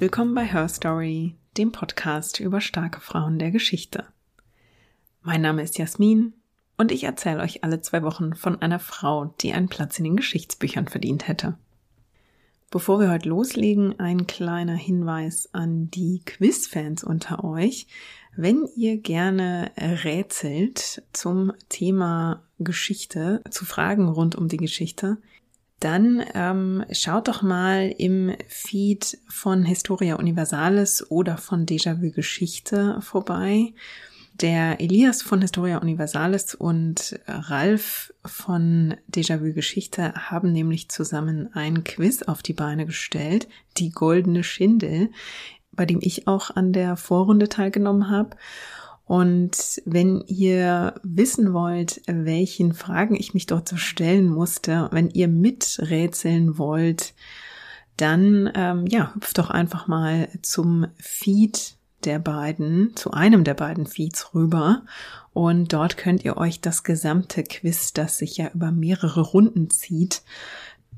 Willkommen bei Her Story, dem Podcast über starke Frauen der Geschichte. Mein Name ist Jasmin und ich erzähle euch alle zwei Wochen von einer Frau, die einen Platz in den Geschichtsbüchern verdient hätte. Bevor wir heute loslegen, ein kleiner Hinweis an die Quizfans unter euch. Wenn ihr gerne rätselt zum Thema Geschichte, zu Fragen rund um die Geschichte, dann ähm, schaut doch mal im Feed von Historia Universalis oder von Déjà-vu Geschichte vorbei. Der Elias von Historia Universalis und Ralf von Déjà-vu Geschichte haben nämlich zusammen ein Quiz auf die Beine gestellt, die goldene Schindel, bei dem ich auch an der Vorrunde teilgenommen habe. Und wenn ihr wissen wollt, welchen Fragen ich mich dort so stellen musste, wenn ihr miträtseln wollt, dann ähm, ja, hüpft doch einfach mal zum Feed der beiden, zu einem der beiden Feeds rüber. Und dort könnt ihr euch das gesamte Quiz, das sich ja über mehrere Runden zieht,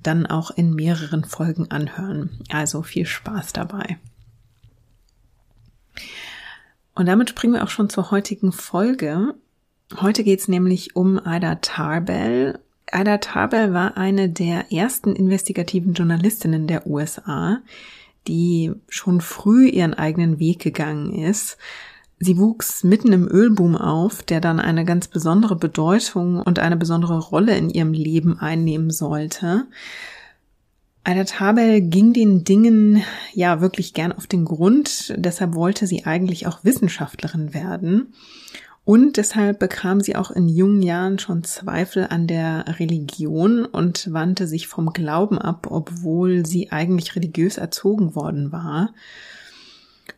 dann auch in mehreren Folgen anhören. Also viel Spaß dabei. Und damit springen wir auch schon zur heutigen Folge. Heute geht es nämlich um Ida Tarbell. Ida Tarbell war eine der ersten investigativen Journalistinnen der USA, die schon früh ihren eigenen Weg gegangen ist. Sie wuchs mitten im Ölboom auf, der dann eine ganz besondere Bedeutung und eine besondere Rolle in ihrem Leben einnehmen sollte. Aida Tabel ging den Dingen ja wirklich gern auf den Grund, deshalb wollte sie eigentlich auch Wissenschaftlerin werden. Und deshalb bekam sie auch in jungen Jahren schon Zweifel an der Religion und wandte sich vom Glauben ab, obwohl sie eigentlich religiös erzogen worden war.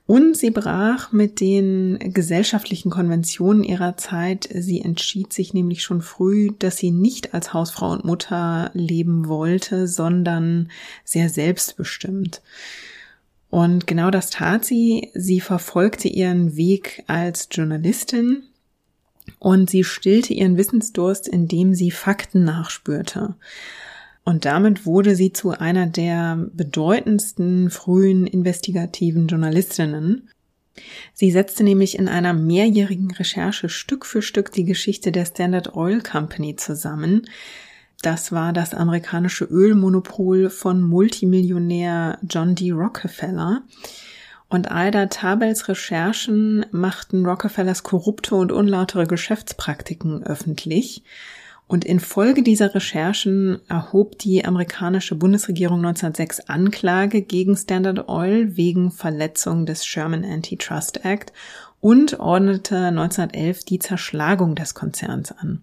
Und sie brach mit den gesellschaftlichen Konventionen ihrer Zeit. Sie entschied sich nämlich schon früh, dass sie nicht als Hausfrau und Mutter leben wollte, sondern sehr selbstbestimmt. Und genau das tat sie. Sie verfolgte ihren Weg als Journalistin und sie stillte ihren Wissensdurst, indem sie Fakten nachspürte. Und damit wurde sie zu einer der bedeutendsten frühen investigativen Journalistinnen. Sie setzte nämlich in einer mehrjährigen Recherche Stück für Stück die Geschichte der Standard Oil Company zusammen. Das war das amerikanische Ölmonopol von Multimillionär John D. Rockefeller. Und Ida Tabels Recherchen machten Rockefellers korrupte und unlautere Geschäftspraktiken öffentlich. Und infolge dieser Recherchen erhob die amerikanische Bundesregierung 1906 Anklage gegen Standard Oil wegen Verletzung des Sherman Antitrust Act und ordnete 1911 die Zerschlagung des Konzerns an.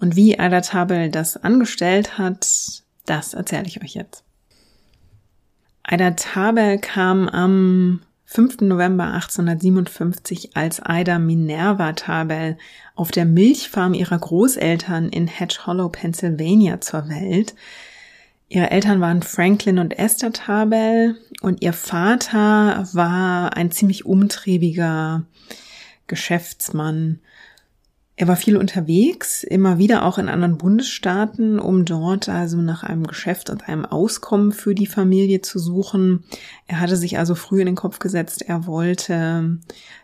Und wie Ada Tabel das angestellt hat, das erzähle ich euch jetzt. Ada Tabel kam am 5. November 1857, als Ida Minerva Tabel auf der Milchfarm ihrer Großeltern in Hedge Hollow, Pennsylvania zur Welt. Ihre Eltern waren Franklin und Esther Tabel und ihr Vater war ein ziemlich umtriebiger Geschäftsmann, er war viel unterwegs, immer wieder auch in anderen Bundesstaaten, um dort also nach einem Geschäft und einem Auskommen für die Familie zu suchen. Er hatte sich also früh in den Kopf gesetzt, er wollte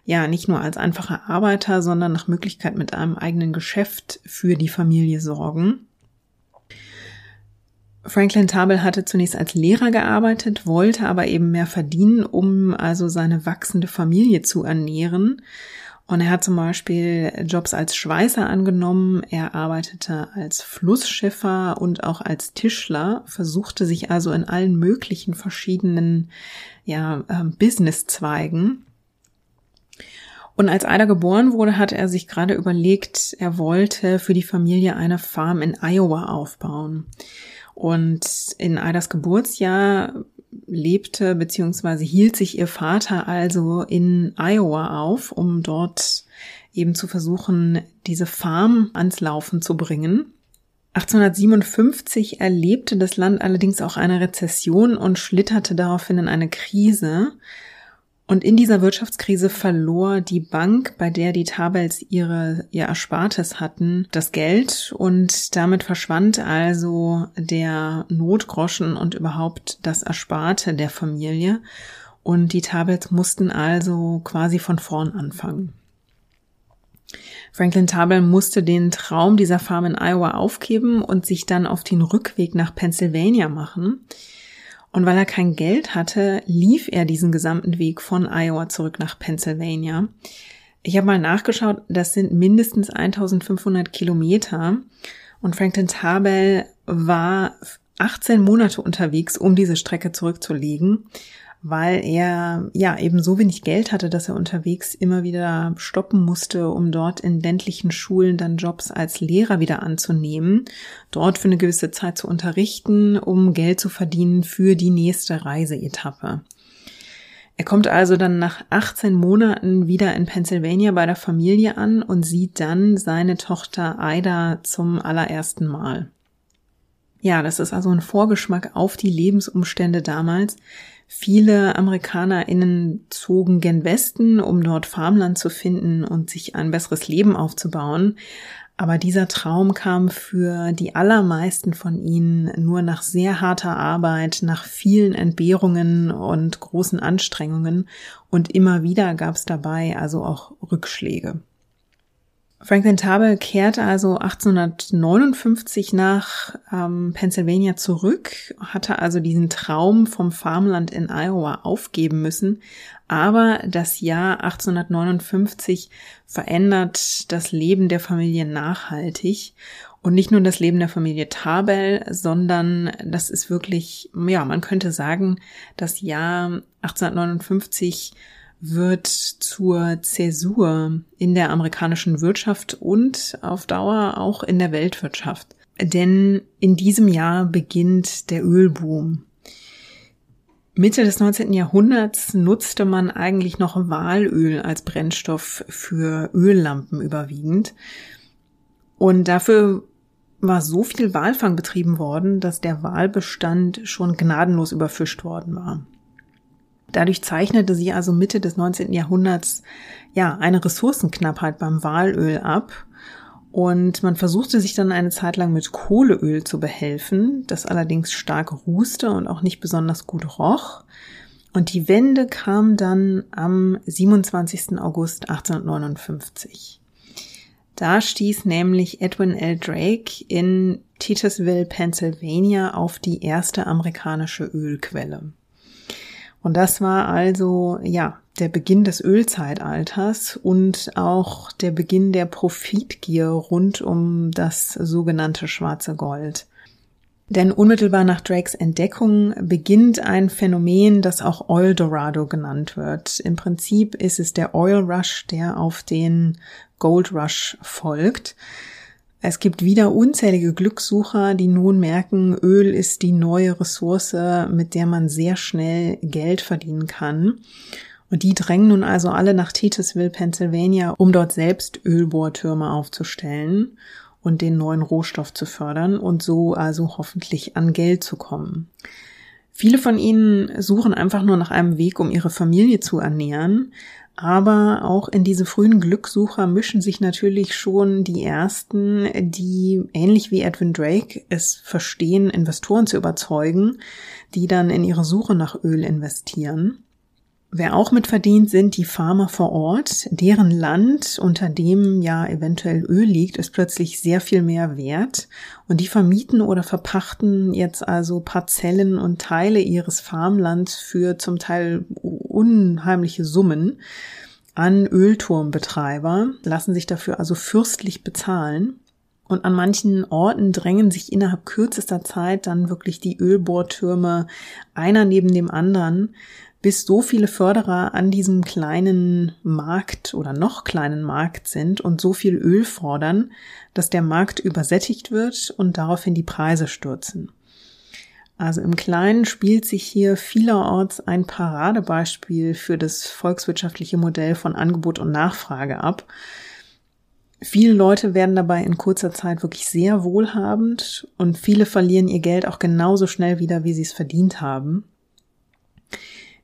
ja nicht nur als einfacher Arbeiter, sondern nach Möglichkeit mit einem eigenen Geschäft für die Familie sorgen. Franklin Tabel hatte zunächst als Lehrer gearbeitet, wollte aber eben mehr verdienen, um also seine wachsende Familie zu ernähren. Und er hat zum Beispiel Jobs als Schweißer angenommen, er arbeitete als Flussschiffer und auch als Tischler, versuchte sich also in allen möglichen verschiedenen ja, äh, Businesszweigen. Und als Ida geboren wurde, hatte er sich gerade überlegt, er wollte für die Familie eine Farm in Iowa aufbauen. Und in Idas Geburtsjahr lebte bzw. hielt sich ihr Vater also in Iowa auf, um dort eben zu versuchen, diese Farm ans Laufen zu bringen. 1857 erlebte das Land allerdings auch eine Rezession und schlitterte daraufhin in eine Krise. Und in dieser Wirtschaftskrise verlor die Bank, bei der die Tabels ihre, ihr Erspartes hatten, das Geld und damit verschwand also der Notgroschen und überhaupt das Ersparte der Familie. Und die Tabels mussten also quasi von vorn anfangen. Franklin Tabel musste den Traum dieser Farm in Iowa aufgeben und sich dann auf den Rückweg nach Pennsylvania machen. Und weil er kein Geld hatte, lief er diesen gesamten Weg von Iowa zurück nach Pennsylvania. Ich habe mal nachgeschaut, das sind mindestens 1500 Kilometer. Und Franklin Tabel war 18 Monate unterwegs, um diese Strecke zurückzulegen weil er ja eben so wenig Geld hatte, dass er unterwegs immer wieder stoppen musste, um dort in ländlichen Schulen dann Jobs als Lehrer wieder anzunehmen, dort für eine gewisse Zeit zu unterrichten, um Geld zu verdienen für die nächste Reiseetappe. Er kommt also dann nach 18 Monaten wieder in Pennsylvania bei der Familie an und sieht dann seine Tochter Ida zum allerersten Mal. Ja, das ist also ein Vorgeschmack auf die Lebensumstände damals, Viele AmerikanerInnen zogen gen Westen, um dort Farmland zu finden und sich ein besseres Leben aufzubauen. Aber dieser Traum kam für die allermeisten von ihnen nur nach sehr harter Arbeit, nach vielen Entbehrungen und großen Anstrengungen und immer wieder gab es dabei also auch Rückschläge. Franklin Tabel kehrte also 1859 nach ähm, Pennsylvania zurück, hatte also diesen Traum vom Farmland in Iowa aufgeben müssen. Aber das Jahr 1859 verändert das Leben der Familie nachhaltig. Und nicht nur das Leben der Familie Tabel, sondern das ist wirklich, ja, man könnte sagen, das Jahr 1859 wird zur Zäsur in der amerikanischen Wirtschaft und auf Dauer auch in der Weltwirtschaft. Denn in diesem Jahr beginnt der Ölboom. Mitte des 19. Jahrhunderts nutzte man eigentlich noch Walöl als Brennstoff für Öllampen überwiegend. Und dafür war so viel Walfang betrieben worden, dass der Walbestand schon gnadenlos überfischt worden war. Dadurch zeichnete sie also Mitte des 19. Jahrhunderts ja eine Ressourcenknappheit beim Walöl ab. Und man versuchte sich dann eine Zeit lang mit Kohleöl zu behelfen, das allerdings stark rußte und auch nicht besonders gut roch. Und die Wende kam dann am 27. August 1859. Da stieß nämlich Edwin L. Drake in Titusville, Pennsylvania auf die erste amerikanische Ölquelle. Und das war also, ja, der Beginn des Ölzeitalters und auch der Beginn der Profitgier rund um das sogenannte schwarze Gold. Denn unmittelbar nach Drakes Entdeckung beginnt ein Phänomen, das auch Oil Dorado genannt wird. Im Prinzip ist es der Oil Rush, der auf den Gold Rush folgt. Es gibt wieder unzählige Glückssucher, die nun merken, Öl ist die neue Ressource, mit der man sehr schnell Geld verdienen kann. Und die drängen nun also alle nach Titusville, Pennsylvania, um dort selbst Ölbohrtürme aufzustellen und den neuen Rohstoff zu fördern und so also hoffentlich an Geld zu kommen. Viele von ihnen suchen einfach nur nach einem Weg, um ihre Familie zu ernähren, aber auch in diese frühen Glückssucher mischen sich natürlich schon die ersten, die ähnlich wie Edwin Drake es verstehen, Investoren zu überzeugen, die dann in ihre Suche nach Öl investieren. Wer auch mitverdient, sind die Farmer vor Ort. Deren Land, unter dem ja eventuell Öl liegt, ist plötzlich sehr viel mehr wert. Und die vermieten oder verpachten jetzt also Parzellen und Teile ihres Farmlands für zum Teil unheimliche Summen an Ölturmbetreiber, lassen sich dafür also fürstlich bezahlen. Und an manchen Orten drängen sich innerhalb kürzester Zeit dann wirklich die Ölbohrtürme einer neben dem anderen, bis so viele Förderer an diesem kleinen Markt oder noch kleinen Markt sind und so viel Öl fordern, dass der Markt übersättigt wird und daraufhin die Preise stürzen. Also im Kleinen spielt sich hier vielerorts ein Paradebeispiel für das volkswirtschaftliche Modell von Angebot und Nachfrage ab. Viele Leute werden dabei in kurzer Zeit wirklich sehr wohlhabend und viele verlieren ihr Geld auch genauso schnell wieder, wie sie es verdient haben.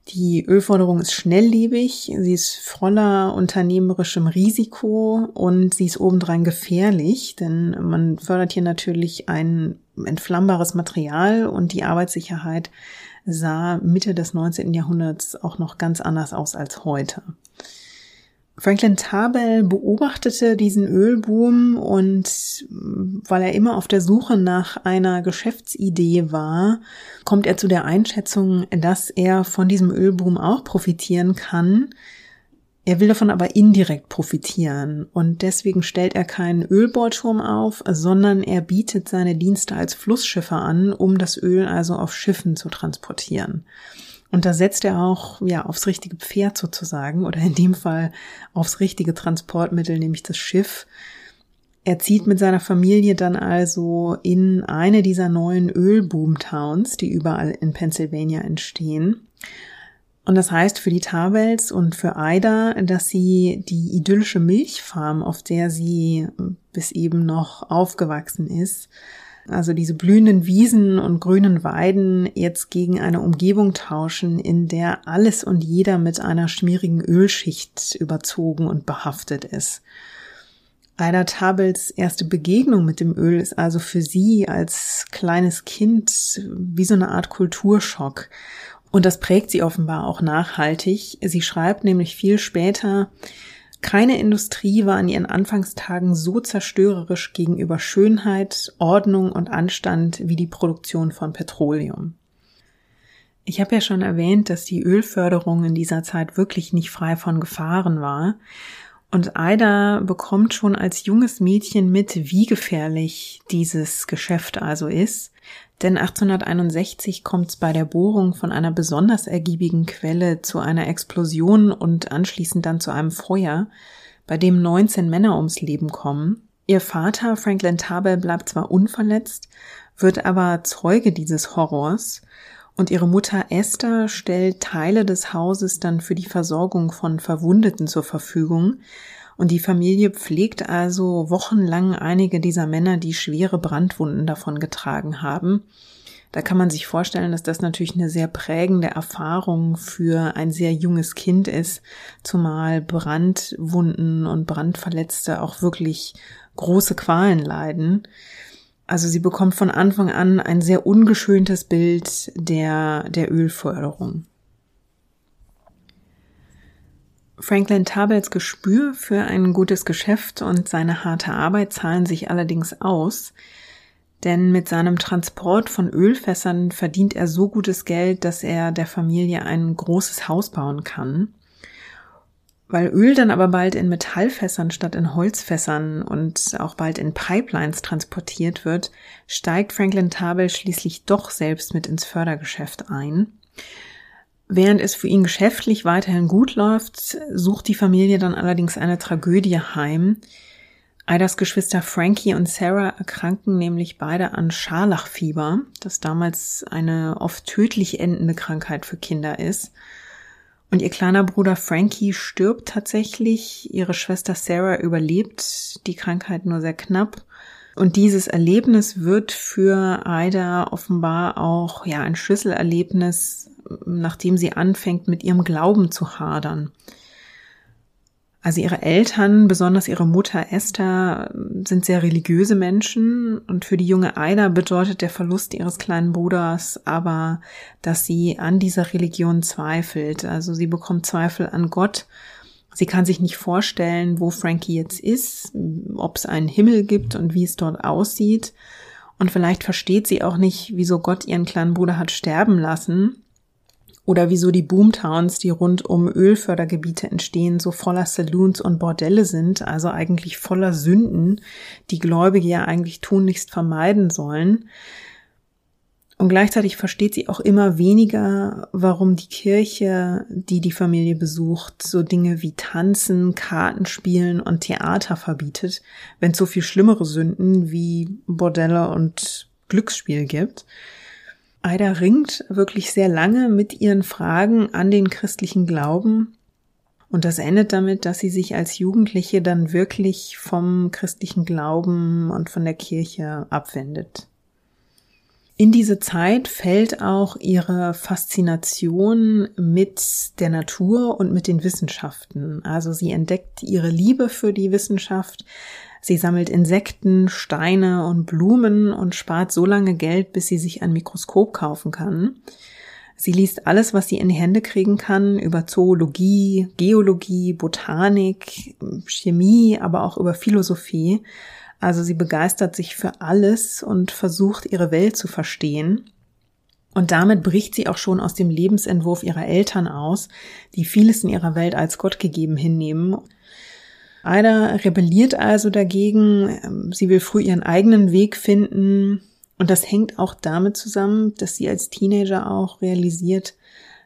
Die Ölförderung ist schnelllebig, sie ist voller unternehmerischem Risiko und sie ist obendrein gefährlich, denn man fördert hier natürlich ein entflammbares Material und die Arbeitssicherheit sah Mitte des 19. Jahrhunderts auch noch ganz anders aus als heute. Franklin Tabel beobachtete diesen Ölboom und weil er immer auf der Suche nach einer Geschäftsidee war, kommt er zu der Einschätzung, dass er von diesem Ölboom auch profitieren kann. Er will davon aber indirekt profitieren und deswegen stellt er keinen Ölbohrturm auf, sondern er bietet seine Dienste als Flussschiffer an, um das Öl also auf Schiffen zu transportieren. Und da setzt er auch ja aufs richtige Pferd sozusagen oder in dem Fall aufs richtige Transportmittel, nämlich das Schiff. Er zieht mit seiner Familie dann also in eine dieser neuen Ölboomtowns, die überall in Pennsylvania entstehen. Und das heißt für die Tabels und für Aida, dass sie die idyllische Milchfarm, auf der sie bis eben noch aufgewachsen ist, also diese blühenden Wiesen und grünen Weiden jetzt gegen eine Umgebung tauschen, in der alles und jeder mit einer schmierigen Ölschicht überzogen und behaftet ist. Aida Tabels erste Begegnung mit dem Öl ist also für sie als kleines Kind wie so eine Art Kulturschock. Und das prägt sie offenbar auch nachhaltig. Sie schreibt nämlich viel später, keine Industrie war in ihren Anfangstagen so zerstörerisch gegenüber Schönheit, Ordnung und Anstand wie die Produktion von Petroleum. Ich habe ja schon erwähnt, dass die Ölförderung in dieser Zeit wirklich nicht frei von Gefahren war. Und Aida bekommt schon als junges Mädchen mit, wie gefährlich dieses Geschäft also ist. Denn 1861 kommt es bei der Bohrung von einer besonders ergiebigen Quelle zu einer Explosion und anschließend dann zu einem Feuer, bei dem 19 Männer ums Leben kommen. Ihr Vater Franklin Tabel bleibt zwar unverletzt, wird aber Zeuge dieses Horrors und ihre Mutter Esther stellt Teile des Hauses dann für die Versorgung von Verwundeten zur Verfügung, und die Familie pflegt also wochenlang einige dieser Männer, die schwere Brandwunden davon getragen haben. Da kann man sich vorstellen, dass das natürlich eine sehr prägende Erfahrung für ein sehr junges Kind ist, zumal Brandwunden und Brandverletzte auch wirklich große Qualen leiden. Also sie bekommt von Anfang an ein sehr ungeschöntes Bild der, der Ölförderung. Franklin Tabels Gespür für ein gutes Geschäft und seine harte Arbeit zahlen sich allerdings aus, denn mit seinem Transport von Ölfässern verdient er so gutes Geld, dass er der Familie ein großes Haus bauen kann. Weil Öl dann aber bald in Metallfässern statt in Holzfässern und auch bald in Pipelines transportiert wird, steigt Franklin Tabel schließlich doch selbst mit ins Fördergeschäft ein. Während es für ihn geschäftlich weiterhin gut läuft, sucht die Familie dann allerdings eine Tragödie heim. Aidas Geschwister Frankie und Sarah erkranken nämlich beide an Scharlachfieber, das damals eine oft tödlich endende Krankheit für Kinder ist. Und ihr kleiner Bruder Frankie stirbt tatsächlich, ihre Schwester Sarah überlebt die Krankheit nur sehr knapp. Und dieses Erlebnis wird für Aida offenbar auch ja ein Schlüsselerlebnis nachdem sie anfängt, mit ihrem Glauben zu hadern. Also ihre Eltern, besonders ihre Mutter Esther, sind sehr religiöse Menschen und für die junge Aida bedeutet der Verlust ihres kleinen Bruders aber, dass sie an dieser Religion zweifelt. Also sie bekommt Zweifel an Gott. Sie kann sich nicht vorstellen, wo Frankie jetzt ist, ob es einen Himmel gibt und wie es dort aussieht. Und vielleicht versteht sie auch nicht, wieso Gott ihren kleinen Bruder hat sterben lassen oder wieso die Boomtowns, die rund um Ölfördergebiete entstehen, so voller Saloons und Bordelle sind, also eigentlich voller Sünden, die Gläubige ja eigentlich tunlichst vermeiden sollen. Und gleichzeitig versteht sie auch immer weniger, warum die Kirche, die die Familie besucht, so Dinge wie Tanzen, Kartenspielen und Theater verbietet, wenn es so viel schlimmere Sünden wie Bordelle und Glücksspiel gibt. Aida ringt wirklich sehr lange mit ihren Fragen an den christlichen Glauben. Und das endet damit, dass sie sich als Jugendliche dann wirklich vom christlichen Glauben und von der Kirche abwendet. In diese Zeit fällt auch ihre Faszination mit der Natur und mit den Wissenschaften. Also sie entdeckt ihre Liebe für die Wissenschaft. Sie sammelt Insekten, Steine und Blumen und spart so lange Geld, bis sie sich ein Mikroskop kaufen kann. Sie liest alles, was sie in die Hände kriegen kann, über Zoologie, Geologie, Botanik, Chemie, aber auch über Philosophie also sie begeistert sich für alles und versucht ihre Welt zu verstehen. Und damit bricht sie auch schon aus dem Lebensentwurf ihrer Eltern aus, die vieles in ihrer Welt als Gott gegeben hinnehmen. Ada rebelliert also dagegen, sie will früh ihren eigenen Weg finden und das hängt auch damit zusammen, dass sie als Teenager auch realisiert,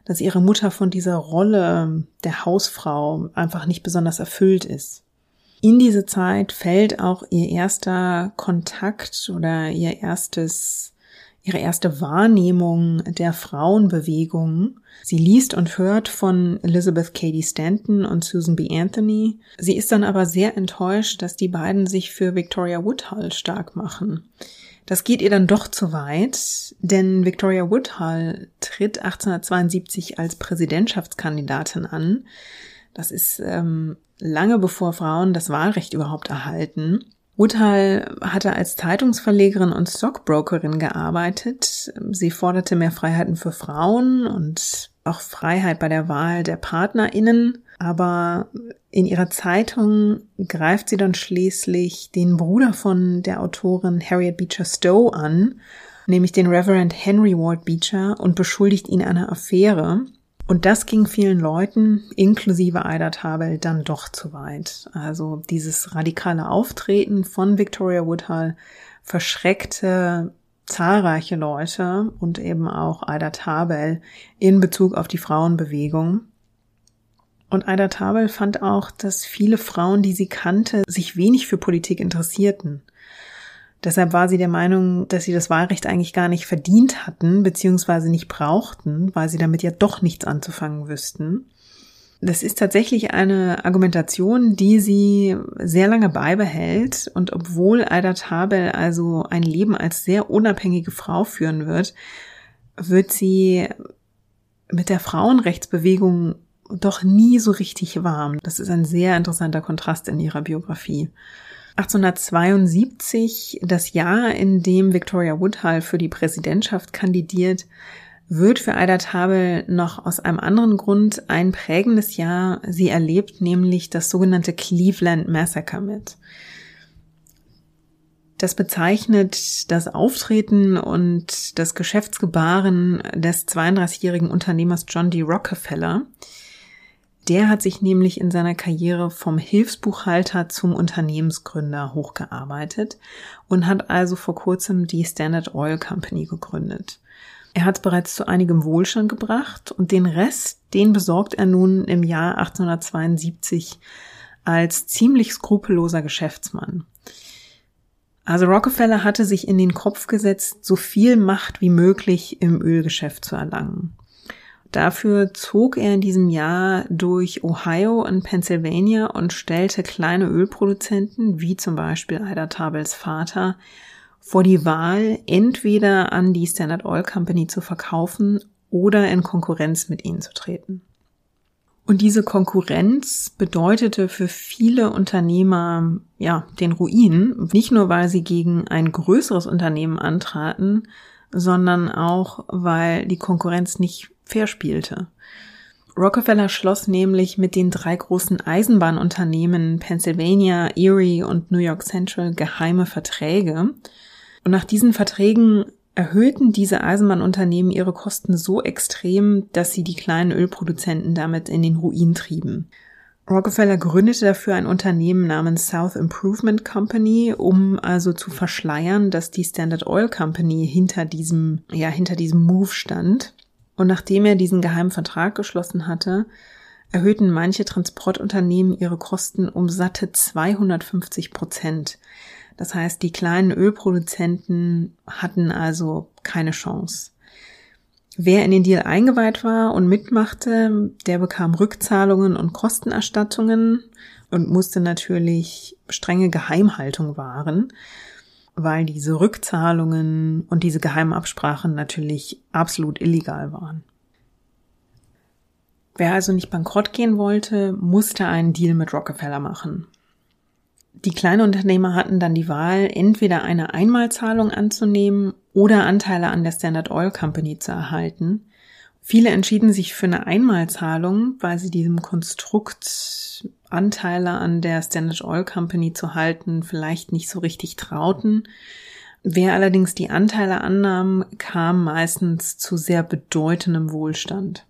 dass ihre Mutter von dieser Rolle der Hausfrau einfach nicht besonders erfüllt ist. In diese Zeit fällt auch ihr erster Kontakt oder ihr erstes, ihre erste Wahrnehmung der Frauenbewegung. Sie liest und hört von Elizabeth Cady Stanton und Susan B. Anthony. Sie ist dann aber sehr enttäuscht, dass die beiden sich für Victoria Woodhull stark machen. Das geht ihr dann doch zu weit, denn Victoria Woodhull tritt 1872 als Präsidentschaftskandidatin an. Das ist ähm, lange bevor Frauen das Wahlrecht überhaupt erhalten. Woodhull hatte als Zeitungsverlegerin und Stockbrokerin gearbeitet. Sie forderte mehr Freiheiten für Frauen und auch Freiheit bei der Wahl der PartnerInnen. Aber in ihrer Zeitung greift sie dann schließlich den Bruder von der Autorin Harriet Beecher Stowe an, nämlich den Reverend Henry Ward Beecher, und beschuldigt ihn einer Affäre. Und das ging vielen Leuten, inklusive Ida Tabel, dann doch zu weit. Also dieses radikale Auftreten von Victoria Woodhull verschreckte zahlreiche Leute und eben auch Ida Tabel in Bezug auf die Frauenbewegung. Und Ida Tabel fand auch, dass viele Frauen, die sie kannte, sich wenig für Politik interessierten. Deshalb war sie der Meinung, dass sie das Wahlrecht eigentlich gar nicht verdient hatten, beziehungsweise nicht brauchten, weil sie damit ja doch nichts anzufangen wüssten. Das ist tatsächlich eine Argumentation, die sie sehr lange beibehält. Und obwohl Aida Tabel also ein Leben als sehr unabhängige Frau führen wird, wird sie mit der Frauenrechtsbewegung doch nie so richtig warm. Das ist ein sehr interessanter Kontrast in ihrer Biografie. 1872, das Jahr, in dem Victoria Woodhull für die Präsidentschaft kandidiert, wird für Ida Tabel noch aus einem anderen Grund ein prägendes Jahr. Sie erlebt nämlich das sogenannte Cleveland Massacre mit. Das bezeichnet das Auftreten und das Geschäftsgebaren des 32-jährigen Unternehmers John D. Rockefeller, der hat sich nämlich in seiner Karriere vom Hilfsbuchhalter zum Unternehmensgründer hochgearbeitet und hat also vor kurzem die Standard Oil Company gegründet. Er hat es bereits zu einigem Wohlstand gebracht und den Rest, den besorgt er nun im Jahr 1872 als ziemlich skrupelloser Geschäftsmann. Also Rockefeller hatte sich in den Kopf gesetzt, so viel Macht wie möglich im Ölgeschäft zu erlangen. Dafür zog er in diesem Jahr durch Ohio und Pennsylvania und stellte kleine Ölproduzenten, wie zum Beispiel Ida Tabels Vater, vor die Wahl, entweder an die Standard Oil Company zu verkaufen oder in Konkurrenz mit ihnen zu treten. Und diese Konkurrenz bedeutete für viele Unternehmer, ja, den Ruin. Nicht nur, weil sie gegen ein größeres Unternehmen antraten, sondern auch, weil die Konkurrenz nicht fair spielte. Rockefeller schloss nämlich mit den drei großen Eisenbahnunternehmen Pennsylvania, Erie und New York Central geheime Verträge. Und nach diesen Verträgen erhöhten diese Eisenbahnunternehmen ihre Kosten so extrem, dass sie die kleinen Ölproduzenten damit in den Ruin trieben. Rockefeller gründete dafür ein Unternehmen namens South Improvement Company, um also zu verschleiern, dass die Standard Oil Company hinter diesem, ja, hinter diesem Move stand. Und nachdem er diesen geheimen Vertrag geschlossen hatte, erhöhten manche Transportunternehmen ihre Kosten um satte 250 Prozent. Das heißt, die kleinen Ölproduzenten hatten also keine Chance. Wer in den Deal eingeweiht war und mitmachte, der bekam Rückzahlungen und Kostenerstattungen und musste natürlich strenge Geheimhaltung wahren. Weil diese Rückzahlungen und diese geheimen Absprachen natürlich absolut illegal waren. Wer also nicht bankrott gehen wollte, musste einen Deal mit Rockefeller machen. Die Kleinunternehmer hatten dann die Wahl, entweder eine Einmalzahlung anzunehmen oder Anteile an der Standard Oil Company zu erhalten. Viele entschieden sich für eine Einmalzahlung, weil sie diesem Konstrukt Anteile an der Standard Oil Company zu halten vielleicht nicht so richtig trauten. Wer allerdings die Anteile annahm, kam meistens zu sehr bedeutendem Wohlstand.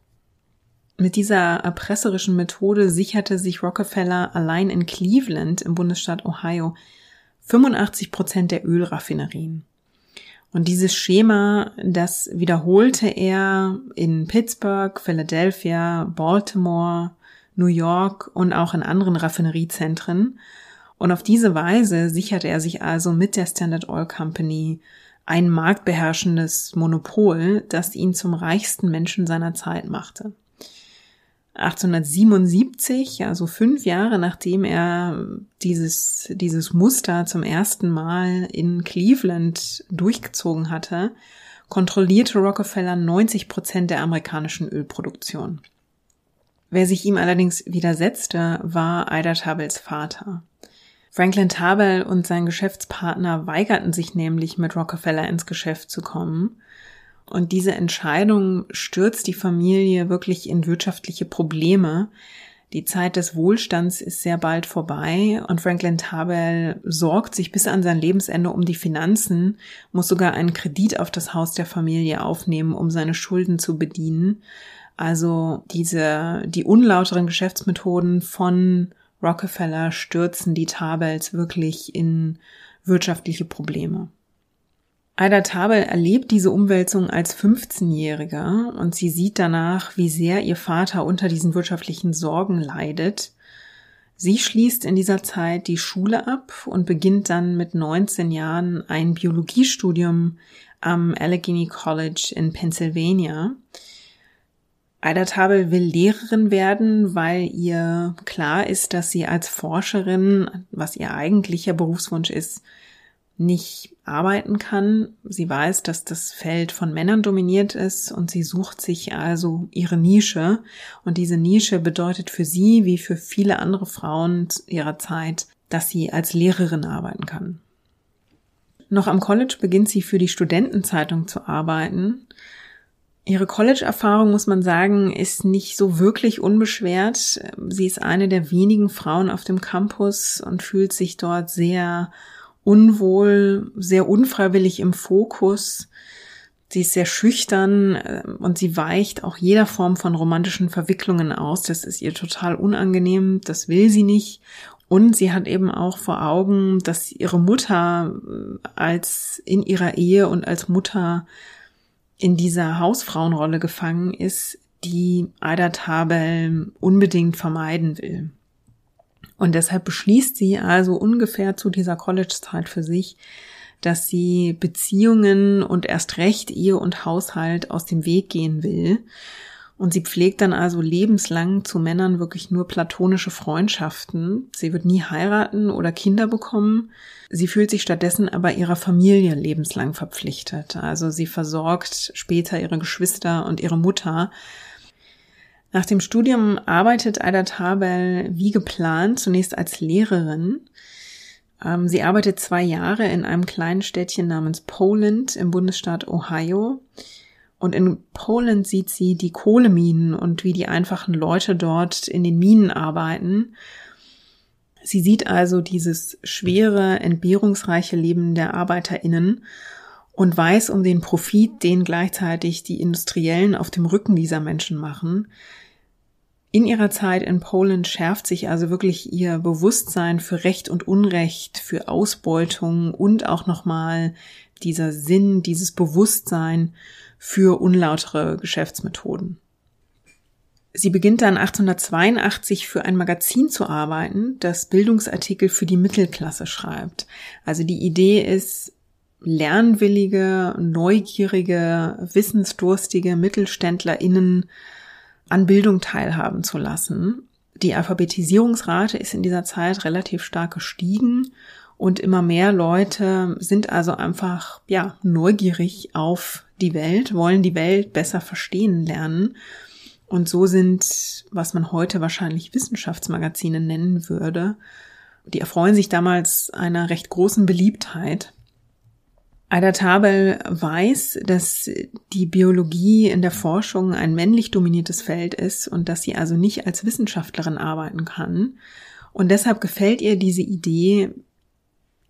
Mit dieser erpresserischen Methode sicherte sich Rockefeller allein in Cleveland im Bundesstaat Ohio 85 Prozent der Ölraffinerien. Und dieses Schema, das wiederholte er in Pittsburgh, Philadelphia, Baltimore, New York und auch in anderen Raffineriezentren. Und auf diese Weise sicherte er sich also mit der Standard Oil Company ein marktbeherrschendes Monopol, das ihn zum reichsten Menschen seiner Zeit machte. 1877, also fünf Jahre nachdem er dieses, dieses Muster zum ersten Mal in Cleveland durchgezogen hatte, kontrollierte Rockefeller 90 Prozent der amerikanischen Ölproduktion. Wer sich ihm allerdings widersetzte, war Ida Tabels Vater. Franklin Tabel und sein Geschäftspartner weigerten sich nämlich mit Rockefeller ins Geschäft zu kommen und diese Entscheidung stürzt die Familie wirklich in wirtschaftliche Probleme. Die Zeit des Wohlstands ist sehr bald vorbei und Franklin Tabel sorgt sich bis an sein Lebensende um die Finanzen, muss sogar einen Kredit auf das Haus der Familie aufnehmen, um seine Schulden zu bedienen. Also diese, die unlauteren Geschäftsmethoden von Rockefeller stürzen die Tabels wirklich in wirtschaftliche Probleme. Aida Tabel erlebt diese Umwälzung als 15-Jähriger und sie sieht danach, wie sehr ihr Vater unter diesen wirtschaftlichen Sorgen leidet. Sie schließt in dieser Zeit die Schule ab und beginnt dann mit 19 Jahren ein Biologiestudium am Allegheny College in Pennsylvania. Aida Tabel will Lehrerin werden, weil ihr klar ist, dass sie als Forscherin, was ihr eigentlicher Berufswunsch ist, nicht arbeiten kann. Sie weiß, dass das Feld von Männern dominiert ist und sie sucht sich also ihre Nische. Und diese Nische bedeutet für sie, wie für viele andere Frauen ihrer Zeit, dass sie als Lehrerin arbeiten kann. Noch am College beginnt sie für die Studentenzeitung zu arbeiten. Ihre College-Erfahrung, muss man sagen, ist nicht so wirklich unbeschwert. Sie ist eine der wenigen Frauen auf dem Campus und fühlt sich dort sehr unwohl, sehr unfreiwillig im Fokus. Sie ist sehr schüchtern äh, und sie weicht auch jeder Form von romantischen Verwicklungen aus. Das ist ihr total unangenehm, das will sie nicht. Und sie hat eben auch vor Augen, dass ihre Mutter äh, als in ihrer Ehe und als Mutter in dieser Hausfrauenrolle gefangen ist, die Ada Tabel unbedingt vermeiden will. Und deshalb beschließt sie also ungefähr zu dieser College-Zeit für sich, dass sie Beziehungen und erst recht Ehe und Haushalt aus dem Weg gehen will. Und sie pflegt dann also lebenslang zu Männern wirklich nur platonische Freundschaften. Sie wird nie heiraten oder Kinder bekommen. Sie fühlt sich stattdessen aber ihrer Familie lebenslang verpflichtet. Also sie versorgt später ihre Geschwister und ihre Mutter nach dem Studium arbeitet Aida Tabel wie geplant zunächst als Lehrerin. Ähm, sie arbeitet zwei Jahre in einem kleinen Städtchen namens Poland im Bundesstaat Ohio. Und in Poland sieht sie die Kohleminen und wie die einfachen Leute dort in den Minen arbeiten. Sie sieht also dieses schwere, entbehrungsreiche Leben der ArbeiterInnen und weiß um den Profit, den gleichzeitig die Industriellen auf dem Rücken dieser Menschen machen. In ihrer Zeit in Polen schärft sich also wirklich ihr Bewusstsein für Recht und Unrecht, für Ausbeutung und auch nochmal dieser Sinn, dieses Bewusstsein für unlautere Geschäftsmethoden. Sie beginnt dann 1882 für ein Magazin zu arbeiten, das Bildungsartikel für die Mittelklasse schreibt. Also die Idee ist, lernwillige, neugierige, wissensdurstige MittelständlerInnen an Bildung teilhaben zu lassen. Die Alphabetisierungsrate ist in dieser Zeit relativ stark gestiegen Und immer mehr Leute sind also einfach, ja, neugierig auf die Welt, wollen die Welt besser verstehen lernen. Und so sind, was man heute wahrscheinlich Wissenschaftsmagazine nennen würde, die erfreuen sich damals einer recht großen Beliebtheit. Aida Tabel weiß, dass die Biologie in der Forschung ein männlich dominiertes Feld ist und dass sie also nicht als Wissenschaftlerin arbeiten kann. Und deshalb gefällt ihr diese Idee,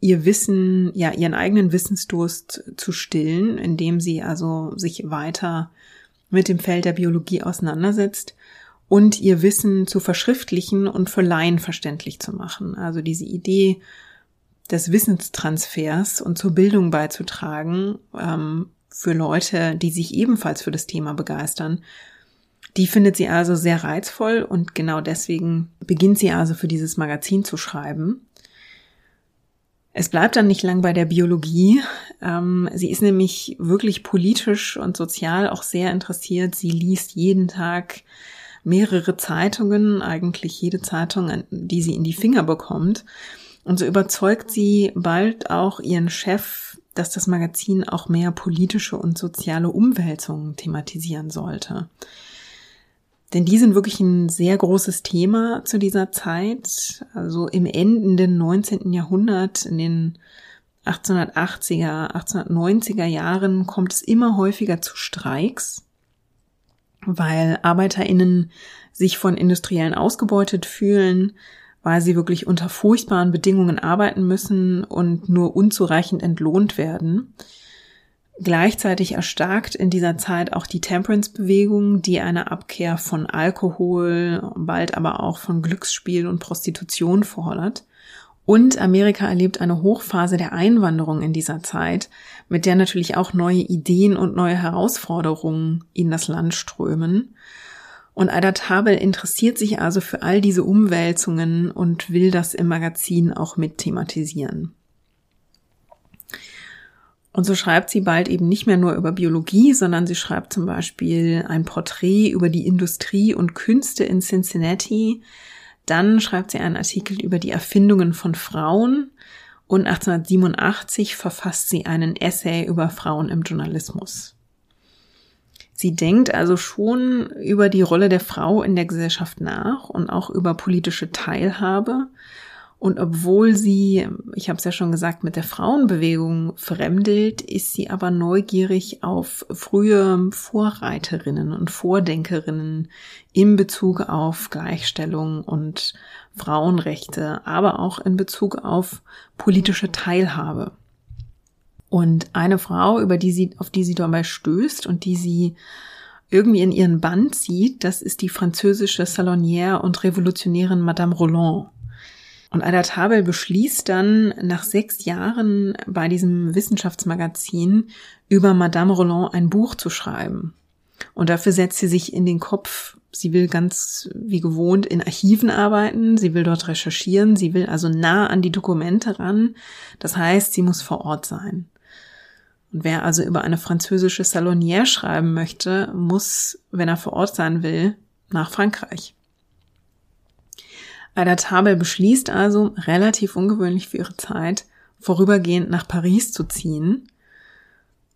ihr Wissen, ja, ihren eigenen Wissensdurst zu stillen, indem sie also sich weiter mit dem Feld der Biologie auseinandersetzt und ihr Wissen zu verschriftlichen und für Laien verständlich zu machen. Also diese Idee des Wissenstransfers und zur Bildung beizutragen ähm, für Leute, die sich ebenfalls für das Thema begeistern, die findet sie also sehr reizvoll und genau deswegen beginnt sie also für dieses Magazin zu schreiben. Es bleibt dann nicht lang bei der Biologie. Ähm, sie ist nämlich wirklich politisch und sozial auch sehr interessiert. Sie liest jeden Tag mehrere Zeitungen, eigentlich jede Zeitung, die sie in die Finger bekommt. Und so überzeugt sie bald auch ihren Chef, dass das Magazin auch mehr politische und soziale Umwälzungen thematisieren sollte. Denn die sind wirklich ein sehr großes Thema zu dieser Zeit. Also im endenden 19. Jahrhundert, in den 1880er, 1890er Jahren kommt es immer häufiger zu Streiks, weil ArbeiterInnen sich von Industriellen ausgebeutet fühlen, weil sie wirklich unter furchtbaren Bedingungen arbeiten müssen und nur unzureichend entlohnt werden. Gleichzeitig erstarkt in dieser Zeit auch die Temperance-Bewegung, die eine Abkehr von Alkohol, bald aber auch von Glücksspiel und Prostitution fordert. Und Amerika erlebt eine Hochphase der Einwanderung in dieser Zeit, mit der natürlich auch neue Ideen und neue Herausforderungen in das Land strömen. Und Aida Tabel interessiert sich also für all diese Umwälzungen und will das im Magazin auch mit thematisieren. Und so schreibt sie bald eben nicht mehr nur über Biologie, sondern sie schreibt zum Beispiel ein Porträt über die Industrie und Künste in Cincinnati. Dann schreibt sie einen Artikel über die Erfindungen von Frauen und 1887 verfasst sie einen Essay über Frauen im Journalismus. Sie denkt also schon über die Rolle der Frau in der Gesellschaft nach und auch über politische Teilhabe und obwohl sie, ich habe es ja schon gesagt, mit der Frauenbewegung fremdelt, ist sie aber neugierig auf frühe Vorreiterinnen und Vordenkerinnen in Bezug auf Gleichstellung und Frauenrechte, aber auch in Bezug auf politische Teilhabe. Und eine Frau, über die sie, auf die sie dabei stößt und die sie irgendwie in ihren Band zieht, das ist die französische Salonière und Revolutionärin Madame Roland. Und Ada Tabel beschließt dann nach sechs Jahren bei diesem Wissenschaftsmagazin über Madame Roland ein Buch zu schreiben. Und dafür setzt sie sich in den Kopf, sie will ganz wie gewohnt in Archiven arbeiten, sie will dort recherchieren, sie will also nah an die Dokumente ran. Das heißt, sie muss vor Ort sein. Und wer also über eine französische Salonière schreiben möchte, muss, wenn er vor Ort sein will, nach Frankreich. Aida Tabel beschließt also, relativ ungewöhnlich für ihre Zeit, vorübergehend nach Paris zu ziehen.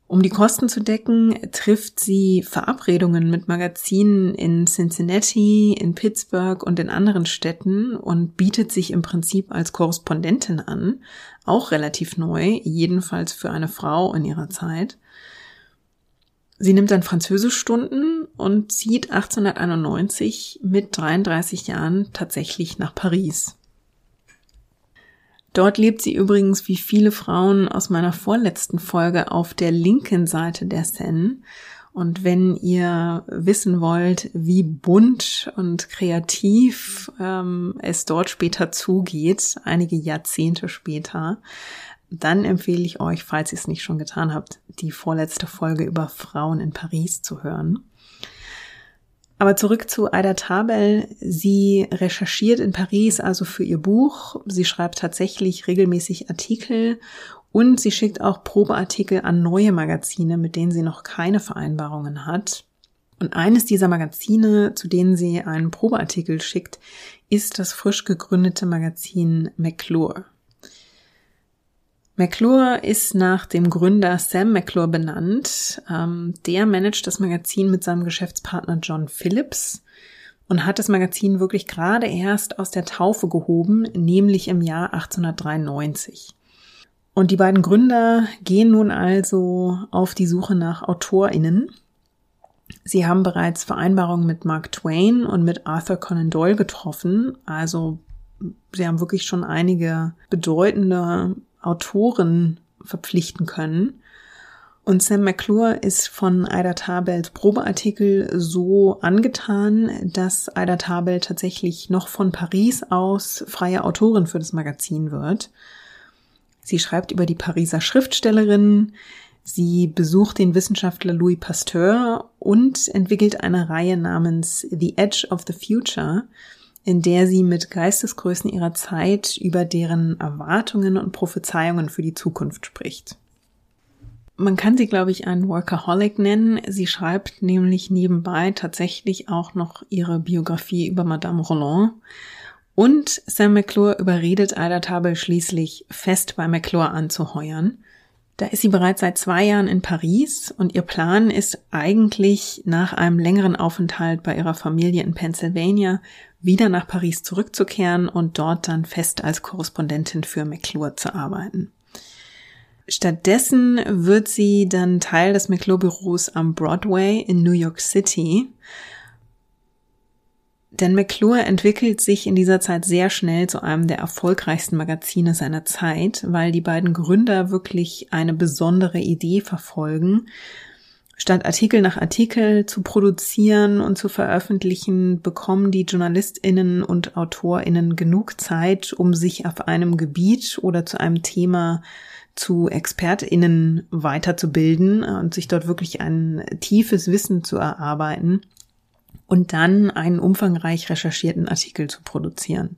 Um die Kosten zu decken, trifft sie Verabredungen mit Magazinen in Cincinnati, in Pittsburgh und in anderen Städten und bietet sich im Prinzip als Korrespondentin an, auch relativ neu, jedenfalls für eine Frau in ihrer Zeit. Sie nimmt dann Französischstunden und zieht 1891 mit 33 Jahren tatsächlich nach Paris. Dort lebt sie übrigens wie viele Frauen aus meiner vorletzten Folge auf der linken Seite der Seine. Und wenn ihr wissen wollt, wie bunt und kreativ ähm, es dort später zugeht, einige Jahrzehnte später, dann empfehle ich euch, falls ihr es nicht schon getan habt, die vorletzte Folge über Frauen in Paris zu hören. Aber zurück zu Aida Tabel. Sie recherchiert in Paris also für ihr Buch. Sie schreibt tatsächlich regelmäßig Artikel und sie schickt auch Probeartikel an neue Magazine, mit denen sie noch keine Vereinbarungen hat. Und eines dieser Magazine, zu denen sie einen Probeartikel schickt, ist das frisch gegründete Magazin McClure. McClure ist nach dem Gründer Sam McClure benannt. Ähm, der managt das Magazin mit seinem Geschäftspartner John Phillips und hat das Magazin wirklich gerade erst aus der Taufe gehoben, nämlich im Jahr 1893. Und die beiden Gründer gehen nun also auf die Suche nach AutorInnen. Sie haben bereits Vereinbarungen mit Mark Twain und mit Arthur Conan Doyle getroffen. Also sie haben wirklich schon einige bedeutende Autoren verpflichten können. Und Sam McClure ist von Ida Tabels Probeartikel so angetan, dass Ida Tabel tatsächlich noch von Paris aus freie Autorin für das Magazin wird. Sie schreibt über die Pariser Schriftstellerin, sie besucht den Wissenschaftler Louis Pasteur und entwickelt eine Reihe namens The Edge of the Future, in der sie mit Geistesgrößen ihrer Zeit über deren Erwartungen und Prophezeiungen für die Zukunft spricht. Man kann sie, glaube ich, einen Workaholic nennen. Sie schreibt nämlich nebenbei tatsächlich auch noch ihre Biografie über Madame Roland. Und Sam McClure überredet Ida Tabel schließlich fest bei McClure anzuheuern. Da ist sie bereits seit zwei Jahren in Paris und ihr Plan ist eigentlich nach einem längeren Aufenthalt bei ihrer Familie in Pennsylvania wieder nach Paris zurückzukehren und dort dann fest als Korrespondentin für McClure zu arbeiten. Stattdessen wird sie dann Teil des McClure-Büros am Broadway in New York City. Denn McClure entwickelt sich in dieser Zeit sehr schnell zu einem der erfolgreichsten Magazine seiner Zeit, weil die beiden Gründer wirklich eine besondere Idee verfolgen, Statt Artikel nach Artikel zu produzieren und zu veröffentlichen, bekommen die Journalistinnen und Autorinnen genug Zeit, um sich auf einem Gebiet oder zu einem Thema zu Expertinnen weiterzubilden und sich dort wirklich ein tiefes Wissen zu erarbeiten und dann einen umfangreich recherchierten Artikel zu produzieren.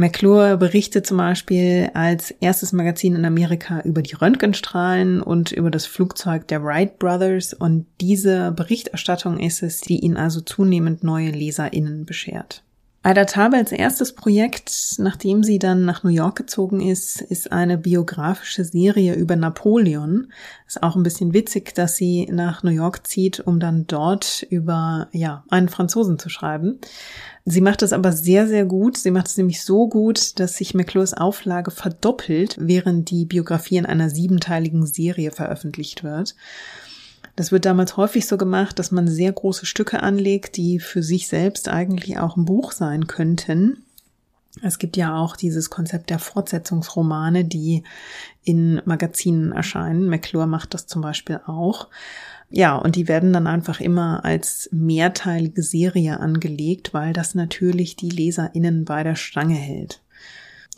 McClure berichtet zum Beispiel als erstes Magazin in Amerika über die Röntgenstrahlen und über das Flugzeug der Wright Brothers und diese Berichterstattung ist es, die ihn also zunehmend neue LeserInnen beschert. Ida Tabels erstes Projekt, nachdem sie dann nach New York gezogen ist, ist eine biografische Serie über Napoleon. Ist auch ein bisschen witzig, dass sie nach New York zieht, um dann dort über, ja, einen Franzosen zu schreiben. Sie macht es aber sehr, sehr gut. Sie macht es nämlich so gut, dass sich McClures Auflage verdoppelt, während die Biografie in einer siebenteiligen Serie veröffentlicht wird. Das wird damals häufig so gemacht, dass man sehr große Stücke anlegt, die für sich selbst eigentlich auch ein Buch sein könnten. Es gibt ja auch dieses Konzept der Fortsetzungsromane, die in Magazinen erscheinen. McClure macht das zum Beispiel auch. Ja, und die werden dann einfach immer als mehrteilige Serie angelegt, weil das natürlich die LeserInnen bei der Stange hält.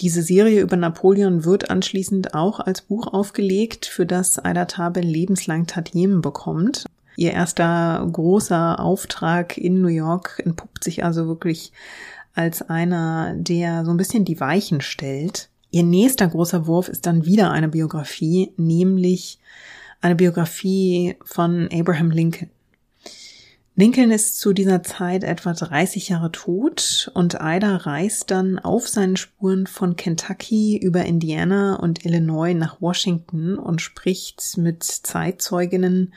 Diese Serie über Napoleon wird anschließend auch als Buch aufgelegt, für das Aida Tabel lebenslang Tantiemen bekommt. Ihr erster großer Auftrag in New York entpuppt sich also wirklich als einer, der so ein bisschen die Weichen stellt. Ihr nächster großer Wurf ist dann wieder eine Biografie, nämlich eine Biografie von Abraham Lincoln. Lincoln ist zu dieser Zeit etwa 30 Jahre tot und Ida reist dann auf seinen Spuren von Kentucky über Indiana und Illinois nach Washington und spricht mit Zeitzeuginnen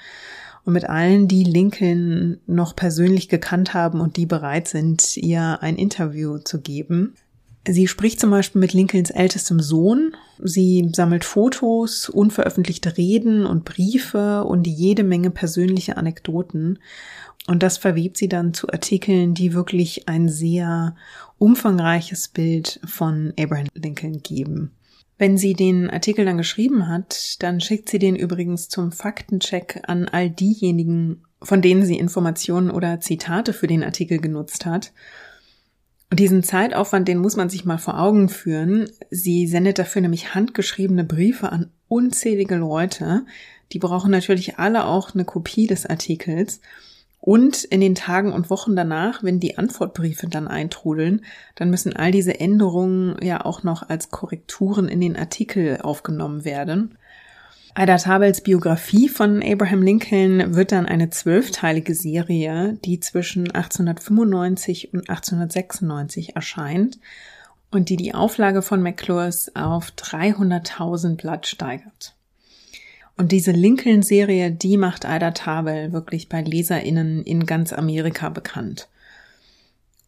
und mit allen, die Lincoln noch persönlich gekannt haben und die bereit sind, ihr ein Interview zu geben. Sie spricht zum Beispiel mit Lincolns ältestem Sohn. Sie sammelt Fotos, unveröffentlichte Reden und Briefe und jede Menge persönliche Anekdoten. Und das verwebt sie dann zu Artikeln, die wirklich ein sehr umfangreiches Bild von Abraham Lincoln geben. Wenn sie den Artikel dann geschrieben hat, dann schickt sie den übrigens zum Faktencheck an all diejenigen, von denen sie Informationen oder Zitate für den Artikel genutzt hat. Und diesen Zeitaufwand, den muss man sich mal vor Augen führen. Sie sendet dafür nämlich handgeschriebene Briefe an unzählige Leute. Die brauchen natürlich alle auch eine Kopie des Artikels. Und in den Tagen und Wochen danach, wenn die Antwortbriefe dann eintrudeln, dann müssen all diese Änderungen ja auch noch als Korrekturen in den Artikel aufgenommen werden. Ida Tabels Biografie von Abraham Lincoln wird dann eine zwölfteilige Serie, die zwischen 1895 und 1896 erscheint. und die die Auflage von McClures auf 300.000 Blatt steigert. Und diese Lincoln-Serie, die macht Ida Tabel wirklich bei LeserInnen in ganz Amerika bekannt.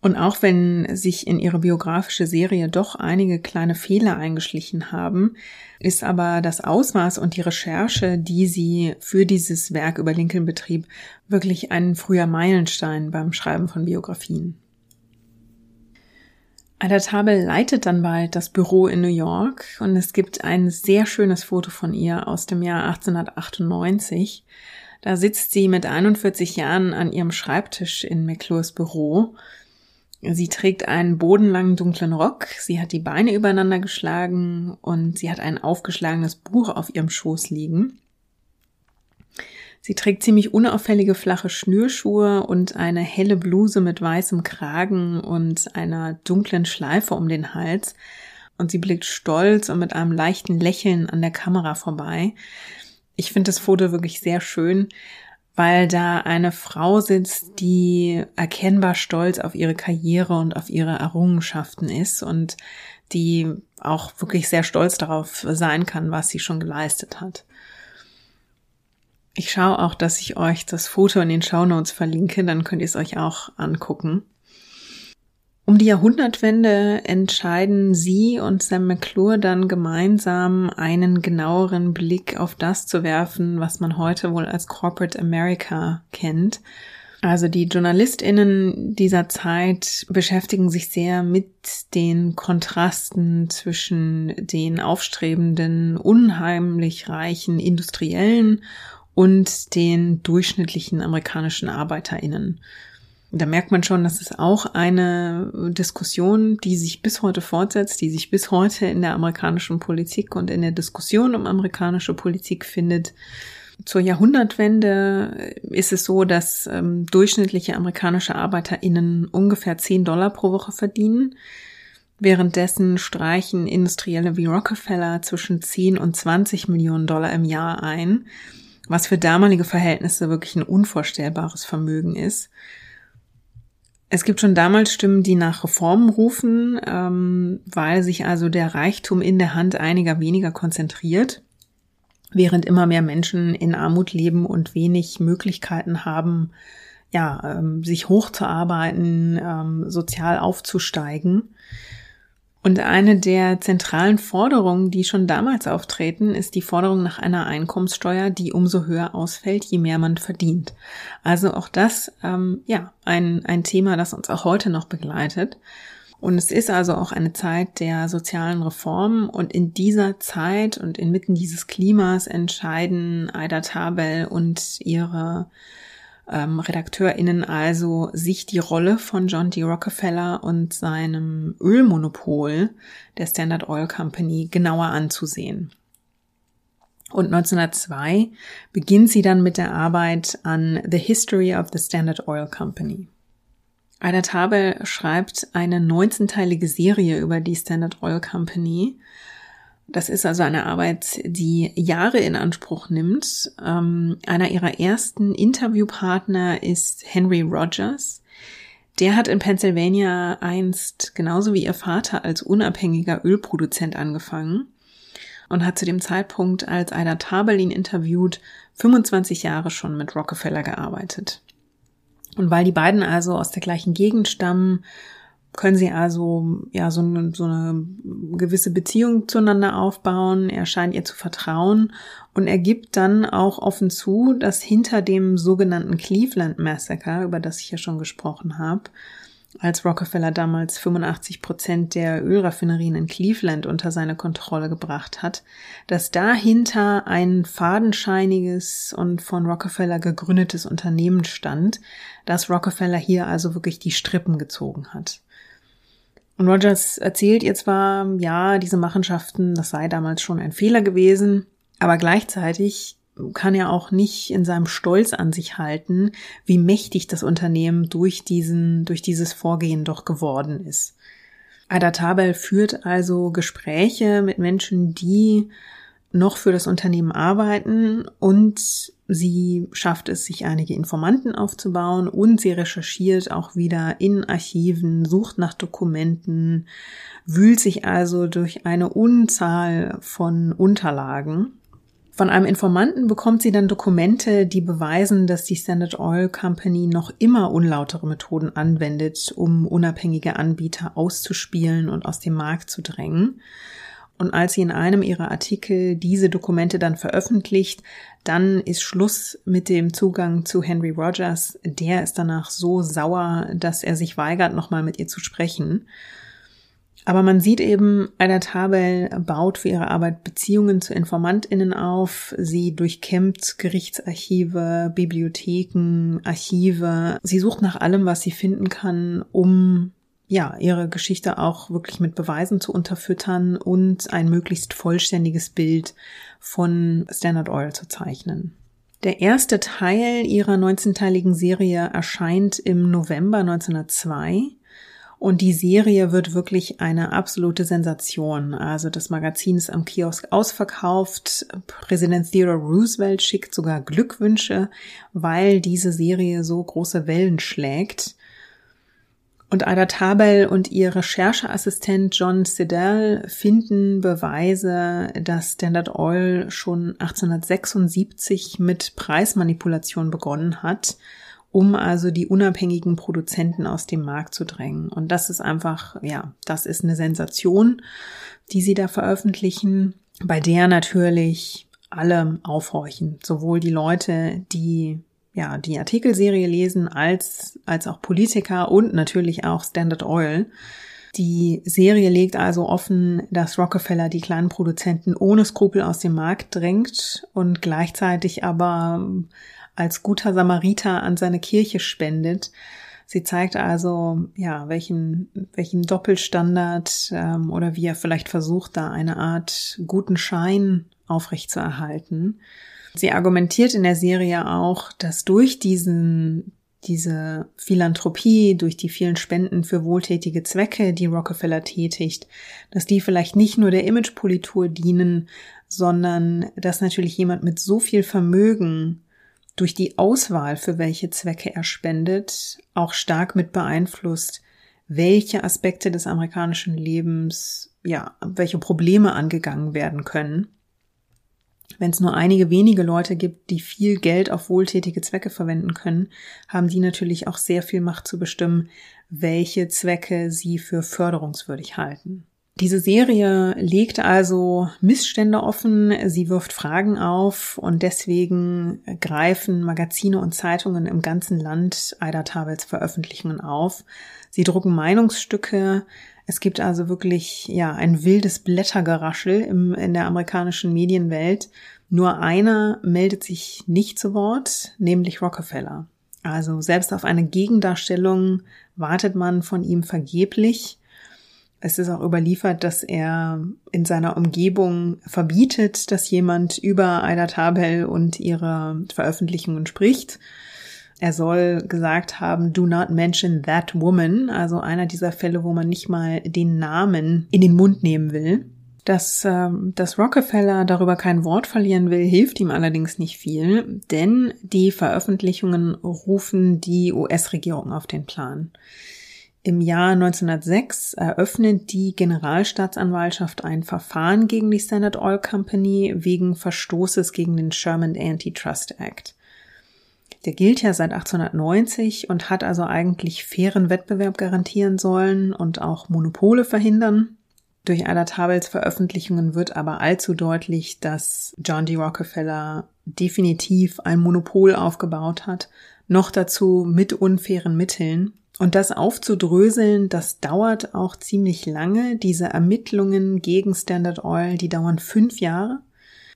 Und auch wenn sich in ihre biografische Serie doch einige kleine Fehler eingeschlichen haben, ist aber das Ausmaß und die Recherche, die sie für dieses Werk über Lincoln betrieb, wirklich ein früher Meilenstein beim Schreiben von Biografien. Ada Tabel leitet dann bald das Büro in New York und es gibt ein sehr schönes Foto von ihr aus dem Jahr 1898. Da sitzt sie mit 41 Jahren an ihrem Schreibtisch in McClures Büro Sie trägt einen bodenlangen dunklen Rock, sie hat die Beine übereinander geschlagen und sie hat ein aufgeschlagenes Buch auf ihrem Schoß liegen. Sie trägt ziemlich unauffällige flache Schnürschuhe und eine helle Bluse mit weißem Kragen und einer dunklen Schleife um den Hals. Und sie blickt stolz und mit einem leichten Lächeln an der Kamera vorbei. Ich finde das Foto wirklich sehr schön weil da eine Frau sitzt, die erkennbar stolz auf ihre Karriere und auf ihre Errungenschaften ist und die auch wirklich sehr stolz darauf sein kann, was sie schon geleistet hat. Ich schaue auch, dass ich euch das Foto in den Show Notes verlinke, dann könnt ihr es euch auch angucken. Um die Jahrhundertwende entscheiden sie und Sam McClure dann gemeinsam einen genaueren Blick auf das zu werfen, was man heute wohl als Corporate America kennt. Also die JournalistInnen dieser Zeit beschäftigen sich sehr mit den Kontrasten zwischen den aufstrebenden, unheimlich reichen Industriellen und den durchschnittlichen amerikanischen ArbeiterInnen. Da merkt man schon, dass es auch eine Diskussion, die sich bis heute fortsetzt, die sich bis heute in der amerikanischen Politik und in der Diskussion um amerikanische Politik findet. Zur Jahrhundertwende ist es so, dass ähm, durchschnittliche amerikanische ArbeiterInnen ungefähr 10 Dollar pro Woche verdienen. Währenddessen streichen Industrielle wie Rockefeller zwischen 10 und 20 Millionen Dollar im Jahr ein, was für damalige Verhältnisse wirklich ein unvorstellbares Vermögen ist. Es gibt schon damals Stimmen, die nach Reformen rufen, ähm, weil sich also der Reichtum in der Hand einiger weniger konzentriert, während immer mehr Menschen in Armut leben und wenig Möglichkeiten haben, ja, ähm, sich hochzuarbeiten, ähm, sozial aufzusteigen. Und eine der zentralen Forderungen, die schon damals auftreten, ist die Forderung nach einer Einkommenssteuer, die umso höher ausfällt, je mehr man verdient. Also auch das, ähm, ja, ein, ein Thema, das uns auch heute noch begleitet. Und es ist also auch eine Zeit der sozialen Reformen und in dieser Zeit und inmitten dieses Klimas entscheiden Aida Tabel und ihre ähm, RedakteurInnen also sich die Rolle von John D. Rockefeller und seinem Ölmonopol der Standard Oil Company genauer anzusehen. Und 1902 beginnt sie dann mit der Arbeit an The History of the Standard Oil Company. Ida Tabel schreibt eine 19-teilige Serie über die Standard Oil Company, das ist also eine Arbeit, die Jahre in Anspruch nimmt. Ähm, einer ihrer ersten Interviewpartner ist Henry Rogers. Der hat in Pennsylvania einst genauso wie ihr Vater als unabhängiger Ölproduzent angefangen und hat zu dem Zeitpunkt, als Ida Tabel ihn interviewt, 25 Jahre schon mit Rockefeller gearbeitet. Und weil die beiden also aus der gleichen Gegend stammen können sie also ja so eine, so eine gewisse Beziehung zueinander aufbauen. Er scheint ihr zu vertrauen und er gibt dann auch offen zu, dass hinter dem sogenannten Cleveland Massacre, über das ich ja schon gesprochen habe, als Rockefeller damals 85 Prozent der Ölraffinerien in Cleveland unter seine Kontrolle gebracht hat, dass dahinter ein fadenscheiniges und von Rockefeller gegründetes Unternehmen stand, das Rockefeller hier also wirklich die Strippen gezogen hat. Und Rogers erzählt ihr zwar, ja, diese Machenschaften, das sei damals schon ein Fehler gewesen, aber gleichzeitig kann er auch nicht in seinem Stolz an sich halten, wie mächtig das Unternehmen durch diesen, durch dieses Vorgehen doch geworden ist. Ada Tabel führt also Gespräche mit Menschen, die noch für das Unternehmen arbeiten und sie schafft es, sich einige Informanten aufzubauen und sie recherchiert auch wieder in Archiven, sucht nach Dokumenten, wühlt sich also durch eine Unzahl von Unterlagen. Von einem Informanten bekommt sie dann Dokumente, die beweisen, dass die Standard Oil Company noch immer unlautere Methoden anwendet, um unabhängige Anbieter auszuspielen und aus dem Markt zu drängen. Und als sie in einem ihrer Artikel diese Dokumente dann veröffentlicht, dann ist Schluss mit dem Zugang zu Henry Rogers. Der ist danach so sauer, dass er sich weigert, nochmal mit ihr zu sprechen. Aber man sieht eben, Aida Tabel baut für ihre Arbeit Beziehungen zu InformantInnen auf. Sie durchkämmt Gerichtsarchive, Bibliotheken, Archive. Sie sucht nach allem, was sie finden kann, um ja, ihre Geschichte auch wirklich mit Beweisen zu unterfüttern und ein möglichst vollständiges Bild von Standard Oil zu zeichnen. Der erste Teil ihrer 19-teiligen Serie erscheint im November 1902 und die Serie wird wirklich eine absolute Sensation. Also das Magazin ist am Kiosk ausverkauft. Präsident Theodore Roosevelt schickt sogar Glückwünsche, weil diese Serie so große Wellen schlägt. Und Ada Tabel und ihr Rechercheassistent John Siddell finden Beweise, dass Standard Oil schon 1876 mit Preismanipulation begonnen hat, um also die unabhängigen Produzenten aus dem Markt zu drängen. Und das ist einfach, ja, das ist eine Sensation, die sie da veröffentlichen, bei der natürlich alle aufhorchen, sowohl die Leute, die ja, die Artikelserie lesen, als, als auch Politiker und natürlich auch Standard Oil. Die Serie legt also offen, dass Rockefeller die kleinen Produzenten ohne Skrupel aus dem Markt drängt und gleichzeitig aber als guter Samariter an seine Kirche spendet. Sie zeigt also, ja, welchen, welchen Doppelstandard ähm, oder wie er vielleicht versucht, da eine Art guten Schein aufrechtzuerhalten. Sie argumentiert in der Serie auch, dass durch diesen, diese Philanthropie, durch die vielen Spenden für wohltätige Zwecke, die Rockefeller tätigt, dass die vielleicht nicht nur der Imagepolitur dienen, sondern dass natürlich jemand mit so viel Vermögen durch die Auswahl, für welche Zwecke er spendet, auch stark mit beeinflusst, welche Aspekte des amerikanischen Lebens, ja, welche Probleme angegangen werden können wenn es nur einige wenige Leute gibt, die viel Geld auf wohltätige Zwecke verwenden können, haben die natürlich auch sehr viel Macht zu bestimmen, welche Zwecke sie für förderungswürdig halten. Diese Serie legt also Missstände offen, sie wirft Fragen auf und deswegen greifen Magazine und Zeitungen im ganzen Land Aida Tabels Veröffentlichungen auf. Sie drucken Meinungsstücke, es gibt also wirklich, ja, ein wildes Blättergeraschel im, in der amerikanischen Medienwelt. Nur einer meldet sich nicht zu Wort, nämlich Rockefeller. Also selbst auf eine Gegendarstellung wartet man von ihm vergeblich. Es ist auch überliefert, dass er in seiner Umgebung verbietet, dass jemand über Aida Tabel und ihre Veröffentlichungen spricht. Er soll gesagt haben, do not mention that woman, also einer dieser Fälle, wo man nicht mal den Namen in den Mund nehmen will. Dass, äh, dass Rockefeller darüber kein Wort verlieren will, hilft ihm allerdings nicht viel, denn die Veröffentlichungen rufen die US-Regierung auf den Plan. Im Jahr 1906 eröffnet die Generalstaatsanwaltschaft ein Verfahren gegen die Standard Oil Company wegen Verstoßes gegen den Sherman Antitrust Act. Der gilt ja seit 1890 und hat also eigentlich fairen Wettbewerb garantieren sollen und auch Monopole verhindern. Durch Ada Tabels Veröffentlichungen wird aber allzu deutlich, dass John D. Rockefeller definitiv ein Monopol aufgebaut hat, noch dazu mit unfairen Mitteln. Und das aufzudröseln, das dauert auch ziemlich lange. Diese Ermittlungen gegen Standard Oil, die dauern fünf Jahre.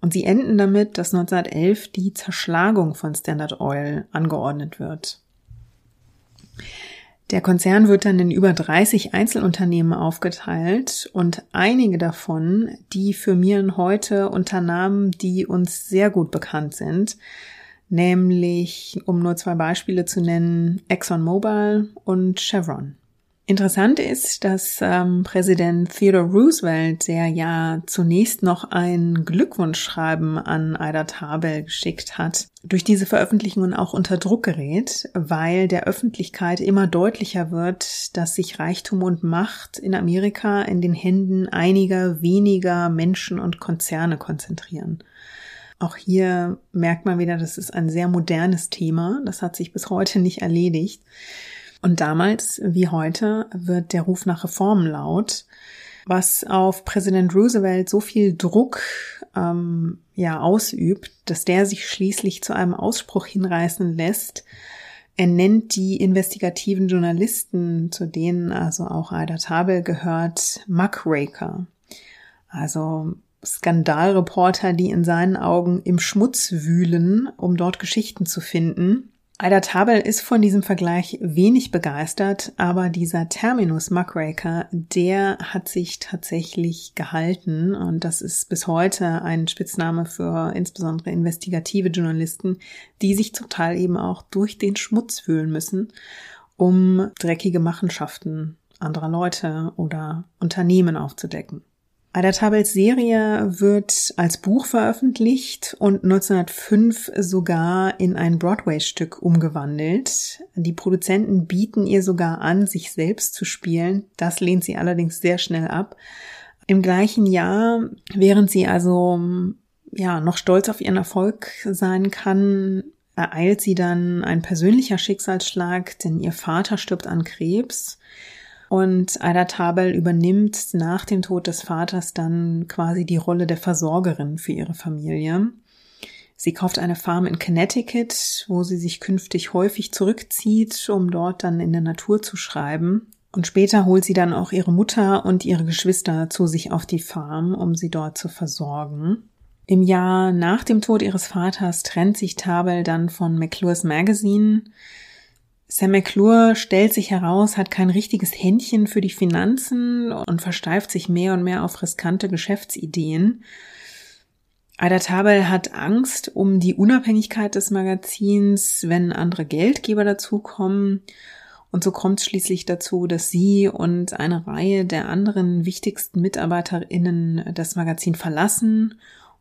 Und sie enden damit, dass 1911 die Zerschlagung von Standard Oil angeordnet wird. Der Konzern wird dann in über 30 Einzelunternehmen aufgeteilt und einige davon, die firmieren heute unter Namen, die uns sehr gut bekannt sind, nämlich, um nur zwei Beispiele zu nennen, ExxonMobil und Chevron. Interessant ist, dass ähm, Präsident Theodore Roosevelt, der ja zunächst noch ein Glückwunschschreiben an Ida Tarbell geschickt hat, durch diese Veröffentlichungen auch unter Druck gerät, weil der Öffentlichkeit immer deutlicher wird, dass sich Reichtum und Macht in Amerika in den Händen einiger weniger Menschen und Konzerne konzentrieren. Auch hier merkt man wieder, das ist ein sehr modernes Thema. Das hat sich bis heute nicht erledigt. Und damals wie heute wird der Ruf nach Reformen laut, was auf Präsident Roosevelt so viel Druck ähm, ja ausübt, dass der sich schließlich zu einem Ausspruch hinreißen lässt. Er nennt die investigativen Journalisten, zu denen also auch Ida Tabel gehört, Muckraker. Also Skandalreporter, die in seinen Augen im Schmutz wühlen, um dort Geschichten zu finden. Ida Tabel ist von diesem Vergleich wenig begeistert, aber dieser Terminus Muckraker, der hat sich tatsächlich gehalten und das ist bis heute ein Spitzname für insbesondere investigative Journalisten, die sich zum Teil eben auch durch den Schmutz wühlen müssen, um dreckige Machenschaften anderer Leute oder Unternehmen aufzudecken. Ada Tabels Serie wird als Buch veröffentlicht und 1905 sogar in ein Broadway-Stück umgewandelt. Die Produzenten bieten ihr sogar an, sich selbst zu spielen. Das lehnt sie allerdings sehr schnell ab. Im gleichen Jahr, während sie also ja noch stolz auf ihren Erfolg sein kann, ereilt sie dann ein persönlicher Schicksalsschlag, denn ihr Vater stirbt an Krebs. Und Ida Tabel übernimmt nach dem Tod des Vaters dann quasi die Rolle der Versorgerin für ihre Familie. Sie kauft eine Farm in Connecticut, wo sie sich künftig häufig zurückzieht, um dort dann in der Natur zu schreiben. Und später holt sie dann auch ihre Mutter und ihre Geschwister zu sich auf die Farm, um sie dort zu versorgen. Im Jahr nach dem Tod ihres Vaters trennt sich Tabel dann von McClure's Magazine. Sam McClure stellt sich heraus, hat kein richtiges Händchen für die Finanzen und versteift sich mehr und mehr auf riskante Geschäftsideen. Ida Tabel hat Angst um die Unabhängigkeit des Magazins, wenn andere Geldgeber dazukommen. Und so kommt es schließlich dazu, dass sie und eine Reihe der anderen wichtigsten MitarbeiterInnen das Magazin verlassen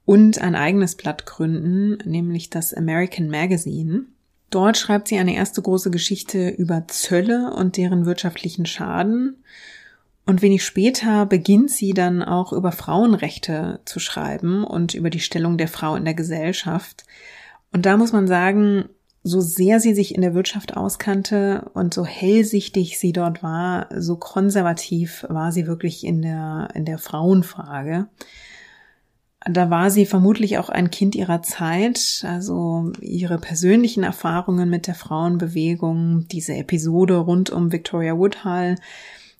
und ein eigenes Blatt gründen, nämlich das American Magazine. Dort schreibt sie eine erste große Geschichte über Zölle und deren wirtschaftlichen Schaden. Und wenig später beginnt sie dann auch über Frauenrechte zu schreiben und über die Stellung der Frau in der Gesellschaft. Und da muss man sagen, so sehr sie sich in der Wirtschaft auskannte und so hellsichtig sie dort war, so konservativ war sie wirklich in der, in der Frauenfrage. Da war sie vermutlich auch ein Kind ihrer Zeit, also ihre persönlichen Erfahrungen mit der Frauenbewegung, diese Episode rund um Victoria Woodhull,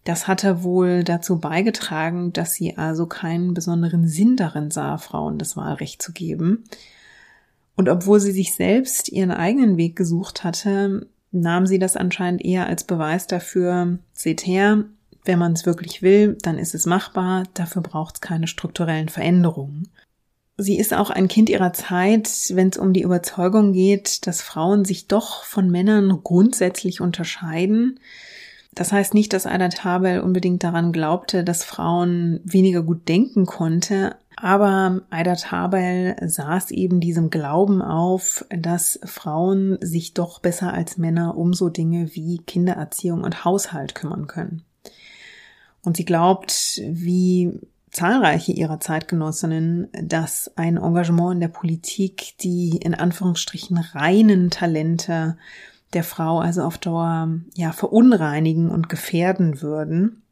das hatte wohl dazu beigetragen, dass sie also keinen besonderen Sinn darin sah, Frauen das Wahlrecht zu geben. Und obwohl sie sich selbst ihren eigenen Weg gesucht hatte, nahm sie das anscheinend eher als Beweis dafür, seht her, wenn man es wirklich will, dann ist es machbar, dafür braucht es keine strukturellen Veränderungen. Sie ist auch ein Kind ihrer Zeit, wenn es um die Überzeugung geht, dass Frauen sich doch von Männern grundsätzlich unterscheiden. Das heißt nicht, dass Ada Tabel unbedingt daran glaubte, dass Frauen weniger gut denken konnte, aber Aida Tabel saß eben diesem Glauben auf, dass Frauen sich doch besser als Männer um so Dinge wie Kindererziehung und Haushalt kümmern können. Und sie glaubt, wie zahlreiche ihrer Zeitgenossinnen, dass ein Engagement in der Politik die in Anführungsstrichen reinen Talente der Frau also auf Dauer ja verunreinigen und gefährden würden.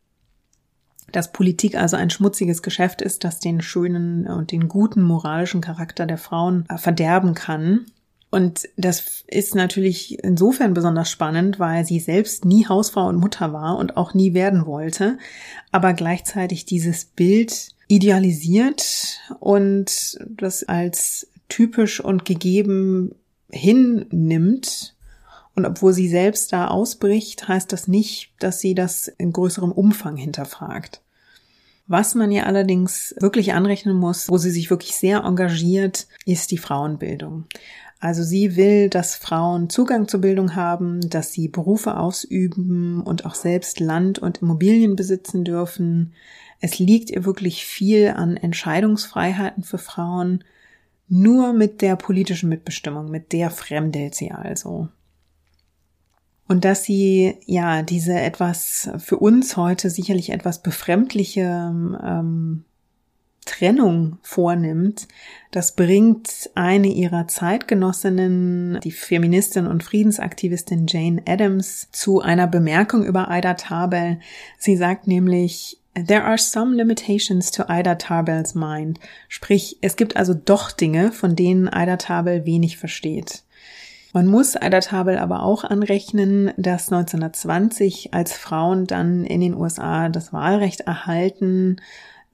Dass Politik also ein schmutziges Geschäft ist, das den schönen und den guten moralischen Charakter der Frauen verderben kann und das ist natürlich insofern besonders spannend, weil sie selbst nie Hausfrau und Mutter war und auch nie werden wollte, aber gleichzeitig dieses Bild idealisiert und das als typisch und gegeben hinnimmt. Und obwohl sie selbst da ausbricht, heißt das nicht, dass sie das in größerem Umfang hinterfragt. Was man ihr allerdings wirklich anrechnen muss, wo sie sich wirklich sehr engagiert, ist die Frauenbildung. Also sie will, dass Frauen Zugang zur Bildung haben, dass sie Berufe ausüben und auch selbst Land und Immobilien besitzen dürfen. Es liegt ihr wirklich viel an Entscheidungsfreiheiten für Frauen, nur mit der politischen Mitbestimmung, mit der fremdelt sie also. Und dass sie ja diese etwas für uns heute sicherlich etwas befremdliche ähm, Trennung vornimmt, das bringt eine ihrer Zeitgenossinnen, die Feministin und Friedensaktivistin Jane Addams, zu einer Bemerkung über Ida Tarbell. Sie sagt nämlich, There are some limitations to Ida Tarbells mind. Sprich, es gibt also doch Dinge, von denen Ida Tarbell wenig versteht. Man muss Ida Tarbell aber auch anrechnen, dass 1920, als Frauen dann in den USA das Wahlrecht erhalten,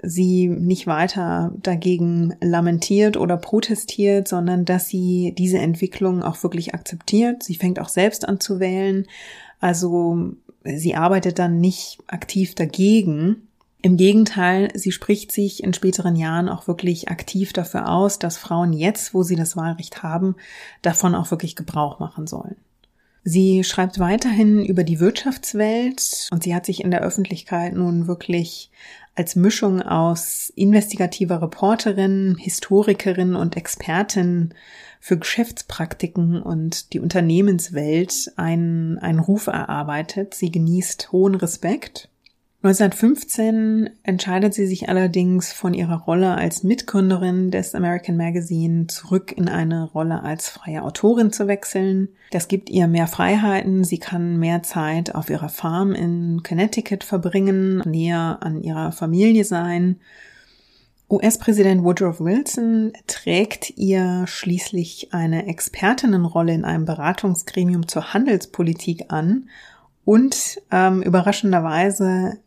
sie nicht weiter dagegen lamentiert oder protestiert, sondern dass sie diese Entwicklung auch wirklich akzeptiert. Sie fängt auch selbst an zu wählen. Also sie arbeitet dann nicht aktiv dagegen. Im Gegenteil, sie spricht sich in späteren Jahren auch wirklich aktiv dafür aus, dass Frauen jetzt, wo sie das Wahlrecht haben, davon auch wirklich Gebrauch machen sollen. Sie schreibt weiterhin über die Wirtschaftswelt und sie hat sich in der Öffentlichkeit nun wirklich als Mischung aus investigativer Reporterin, Historikerin und Expertin für Geschäftspraktiken und die Unternehmenswelt einen, einen Ruf erarbeitet. Sie genießt hohen Respekt 1915 entscheidet sie sich allerdings von ihrer Rolle als Mitgründerin des American Magazine zurück in eine Rolle als freie Autorin zu wechseln. Das gibt ihr mehr Freiheiten. Sie kann mehr Zeit auf ihrer Farm in Connecticut verbringen, näher an ihrer Familie sein. US-Präsident Woodrow Wilson trägt ihr schließlich eine Expertinnenrolle in einem Beratungsgremium zur Handelspolitik an und ähm, überraschenderweise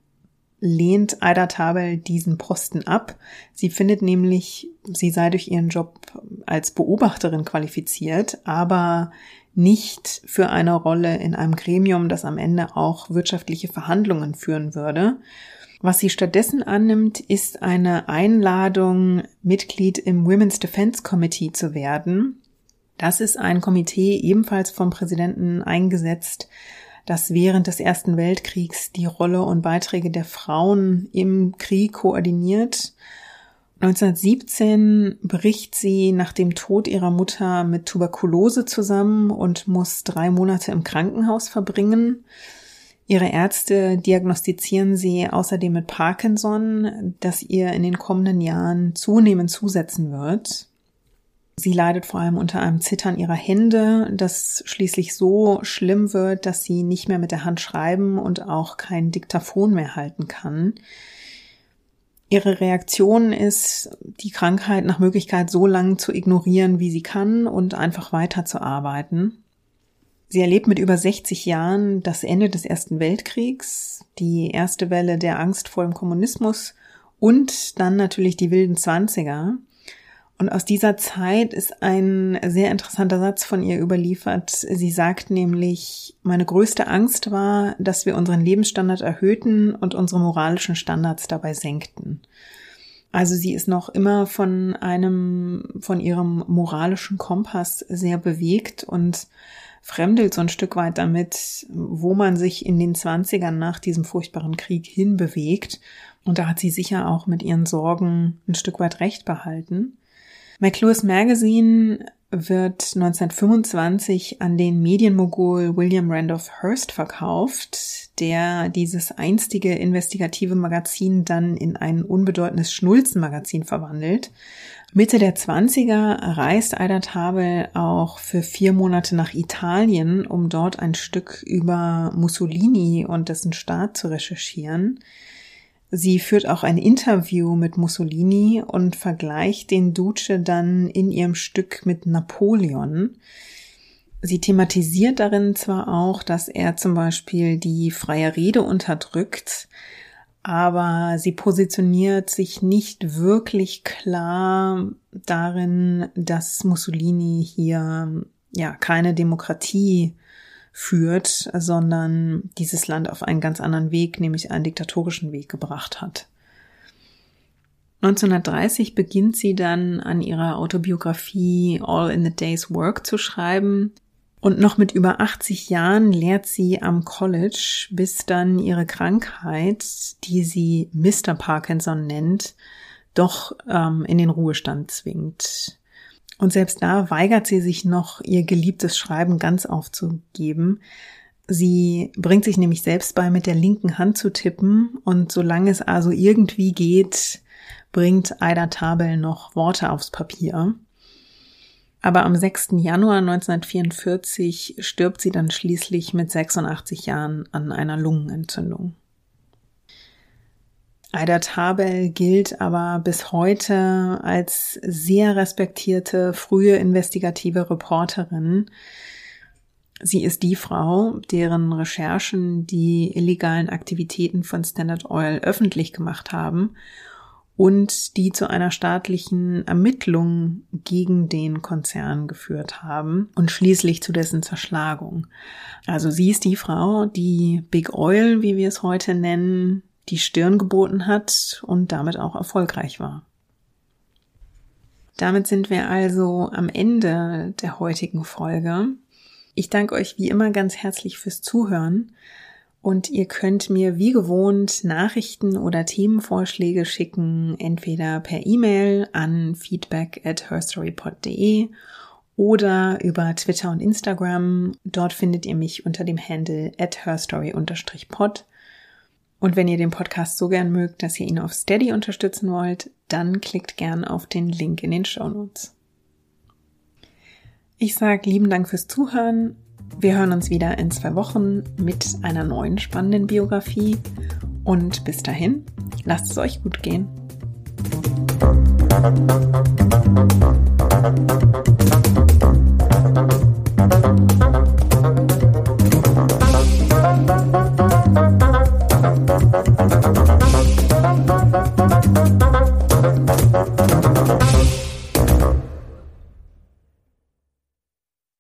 lehnt Aida Tabel diesen Posten ab. Sie findet nämlich, sie sei durch ihren Job als Beobachterin qualifiziert, aber nicht für eine Rolle in einem Gremium, das am Ende auch wirtschaftliche Verhandlungen führen würde. Was sie stattdessen annimmt, ist eine Einladung, Mitglied im Women's Defense Committee zu werden. Das ist ein Komitee ebenfalls vom Präsidenten eingesetzt, das während des Ersten Weltkriegs die Rolle und Beiträge der Frauen im Krieg koordiniert. 1917 bricht sie nach dem Tod ihrer Mutter mit Tuberkulose zusammen und muss drei Monate im Krankenhaus verbringen. Ihre Ärzte diagnostizieren sie außerdem mit Parkinson, das ihr in den kommenden Jahren zunehmend zusetzen wird. Sie leidet vor allem unter einem Zittern ihrer Hände, das schließlich so schlimm wird, dass sie nicht mehr mit der Hand schreiben und auch kein Diktaphon mehr halten kann. Ihre Reaktion ist, die Krankheit nach Möglichkeit so lange zu ignorieren, wie sie kann und einfach weiterzuarbeiten. Sie erlebt mit über 60 Jahren das Ende des Ersten Weltkriegs, die erste Welle der Angst vor dem Kommunismus und dann natürlich die wilden Zwanziger. Und aus dieser Zeit ist ein sehr interessanter Satz von ihr überliefert. Sie sagt nämlich, meine größte Angst war, dass wir unseren Lebensstandard erhöhten und unsere moralischen Standards dabei senkten. Also sie ist noch immer von einem, von ihrem moralischen Kompass sehr bewegt und fremdelt so ein Stück weit damit, wo man sich in den Zwanzigern nach diesem furchtbaren Krieg hinbewegt. Und da hat sie sicher auch mit ihren Sorgen ein Stück weit recht behalten. McLuhan's Magazine wird 1925 an den Medienmogul William Randolph Hearst verkauft, der dieses einstige investigative Magazin dann in ein unbedeutendes Schnulzenmagazin verwandelt. Mitte der 20er reist Aida Tabel auch für vier Monate nach Italien, um dort ein Stück über Mussolini und dessen Staat zu recherchieren. Sie führt auch ein Interview mit Mussolini und vergleicht den Duce dann in ihrem Stück mit Napoleon. Sie thematisiert darin zwar auch, dass er zum Beispiel die freie Rede unterdrückt, aber sie positioniert sich nicht wirklich klar darin, dass Mussolini hier ja keine Demokratie führt, sondern dieses Land auf einen ganz anderen Weg, nämlich einen diktatorischen Weg gebracht hat. 1930 beginnt sie dann an ihrer Autobiografie All in the Day's Work zu schreiben. Und noch mit über 80 Jahren lehrt sie am College, bis dann ihre Krankheit, die sie Mr. Parkinson nennt, doch ähm, in den Ruhestand zwingt. Und selbst da weigert sie sich noch, ihr geliebtes Schreiben ganz aufzugeben. Sie bringt sich nämlich selbst bei, mit der linken Hand zu tippen und solange es also irgendwie geht, bringt Aida Tabel noch Worte aufs Papier. Aber am 6. Januar 1944 stirbt sie dann schließlich mit 86 Jahren an einer Lungenentzündung. Aida Tabel gilt aber bis heute als sehr respektierte frühe investigative Reporterin. Sie ist die Frau, deren Recherchen die illegalen Aktivitäten von Standard Oil öffentlich gemacht haben und die zu einer staatlichen Ermittlung gegen den Konzern geführt haben und schließlich zu dessen Zerschlagung. Also sie ist die Frau, die Big Oil, wie wir es heute nennen, die Stirn geboten hat und damit auch erfolgreich war. Damit sind wir also am Ende der heutigen Folge. Ich danke euch wie immer ganz herzlich fürs Zuhören und ihr könnt mir wie gewohnt Nachrichten oder Themenvorschläge schicken, entweder per E-Mail an feedback at herstorypod.de oder über Twitter und Instagram. Dort findet ihr mich unter dem Handle at herstory-pod. Und wenn ihr den Podcast so gern mögt, dass ihr ihn auf Steady unterstützen wollt, dann klickt gern auf den Link in den Show Notes. Ich sage lieben Dank fürs Zuhören. Wir hören uns wieder in zwei Wochen mit einer neuen spannenden Biografie. Und bis dahin, lasst es euch gut gehen.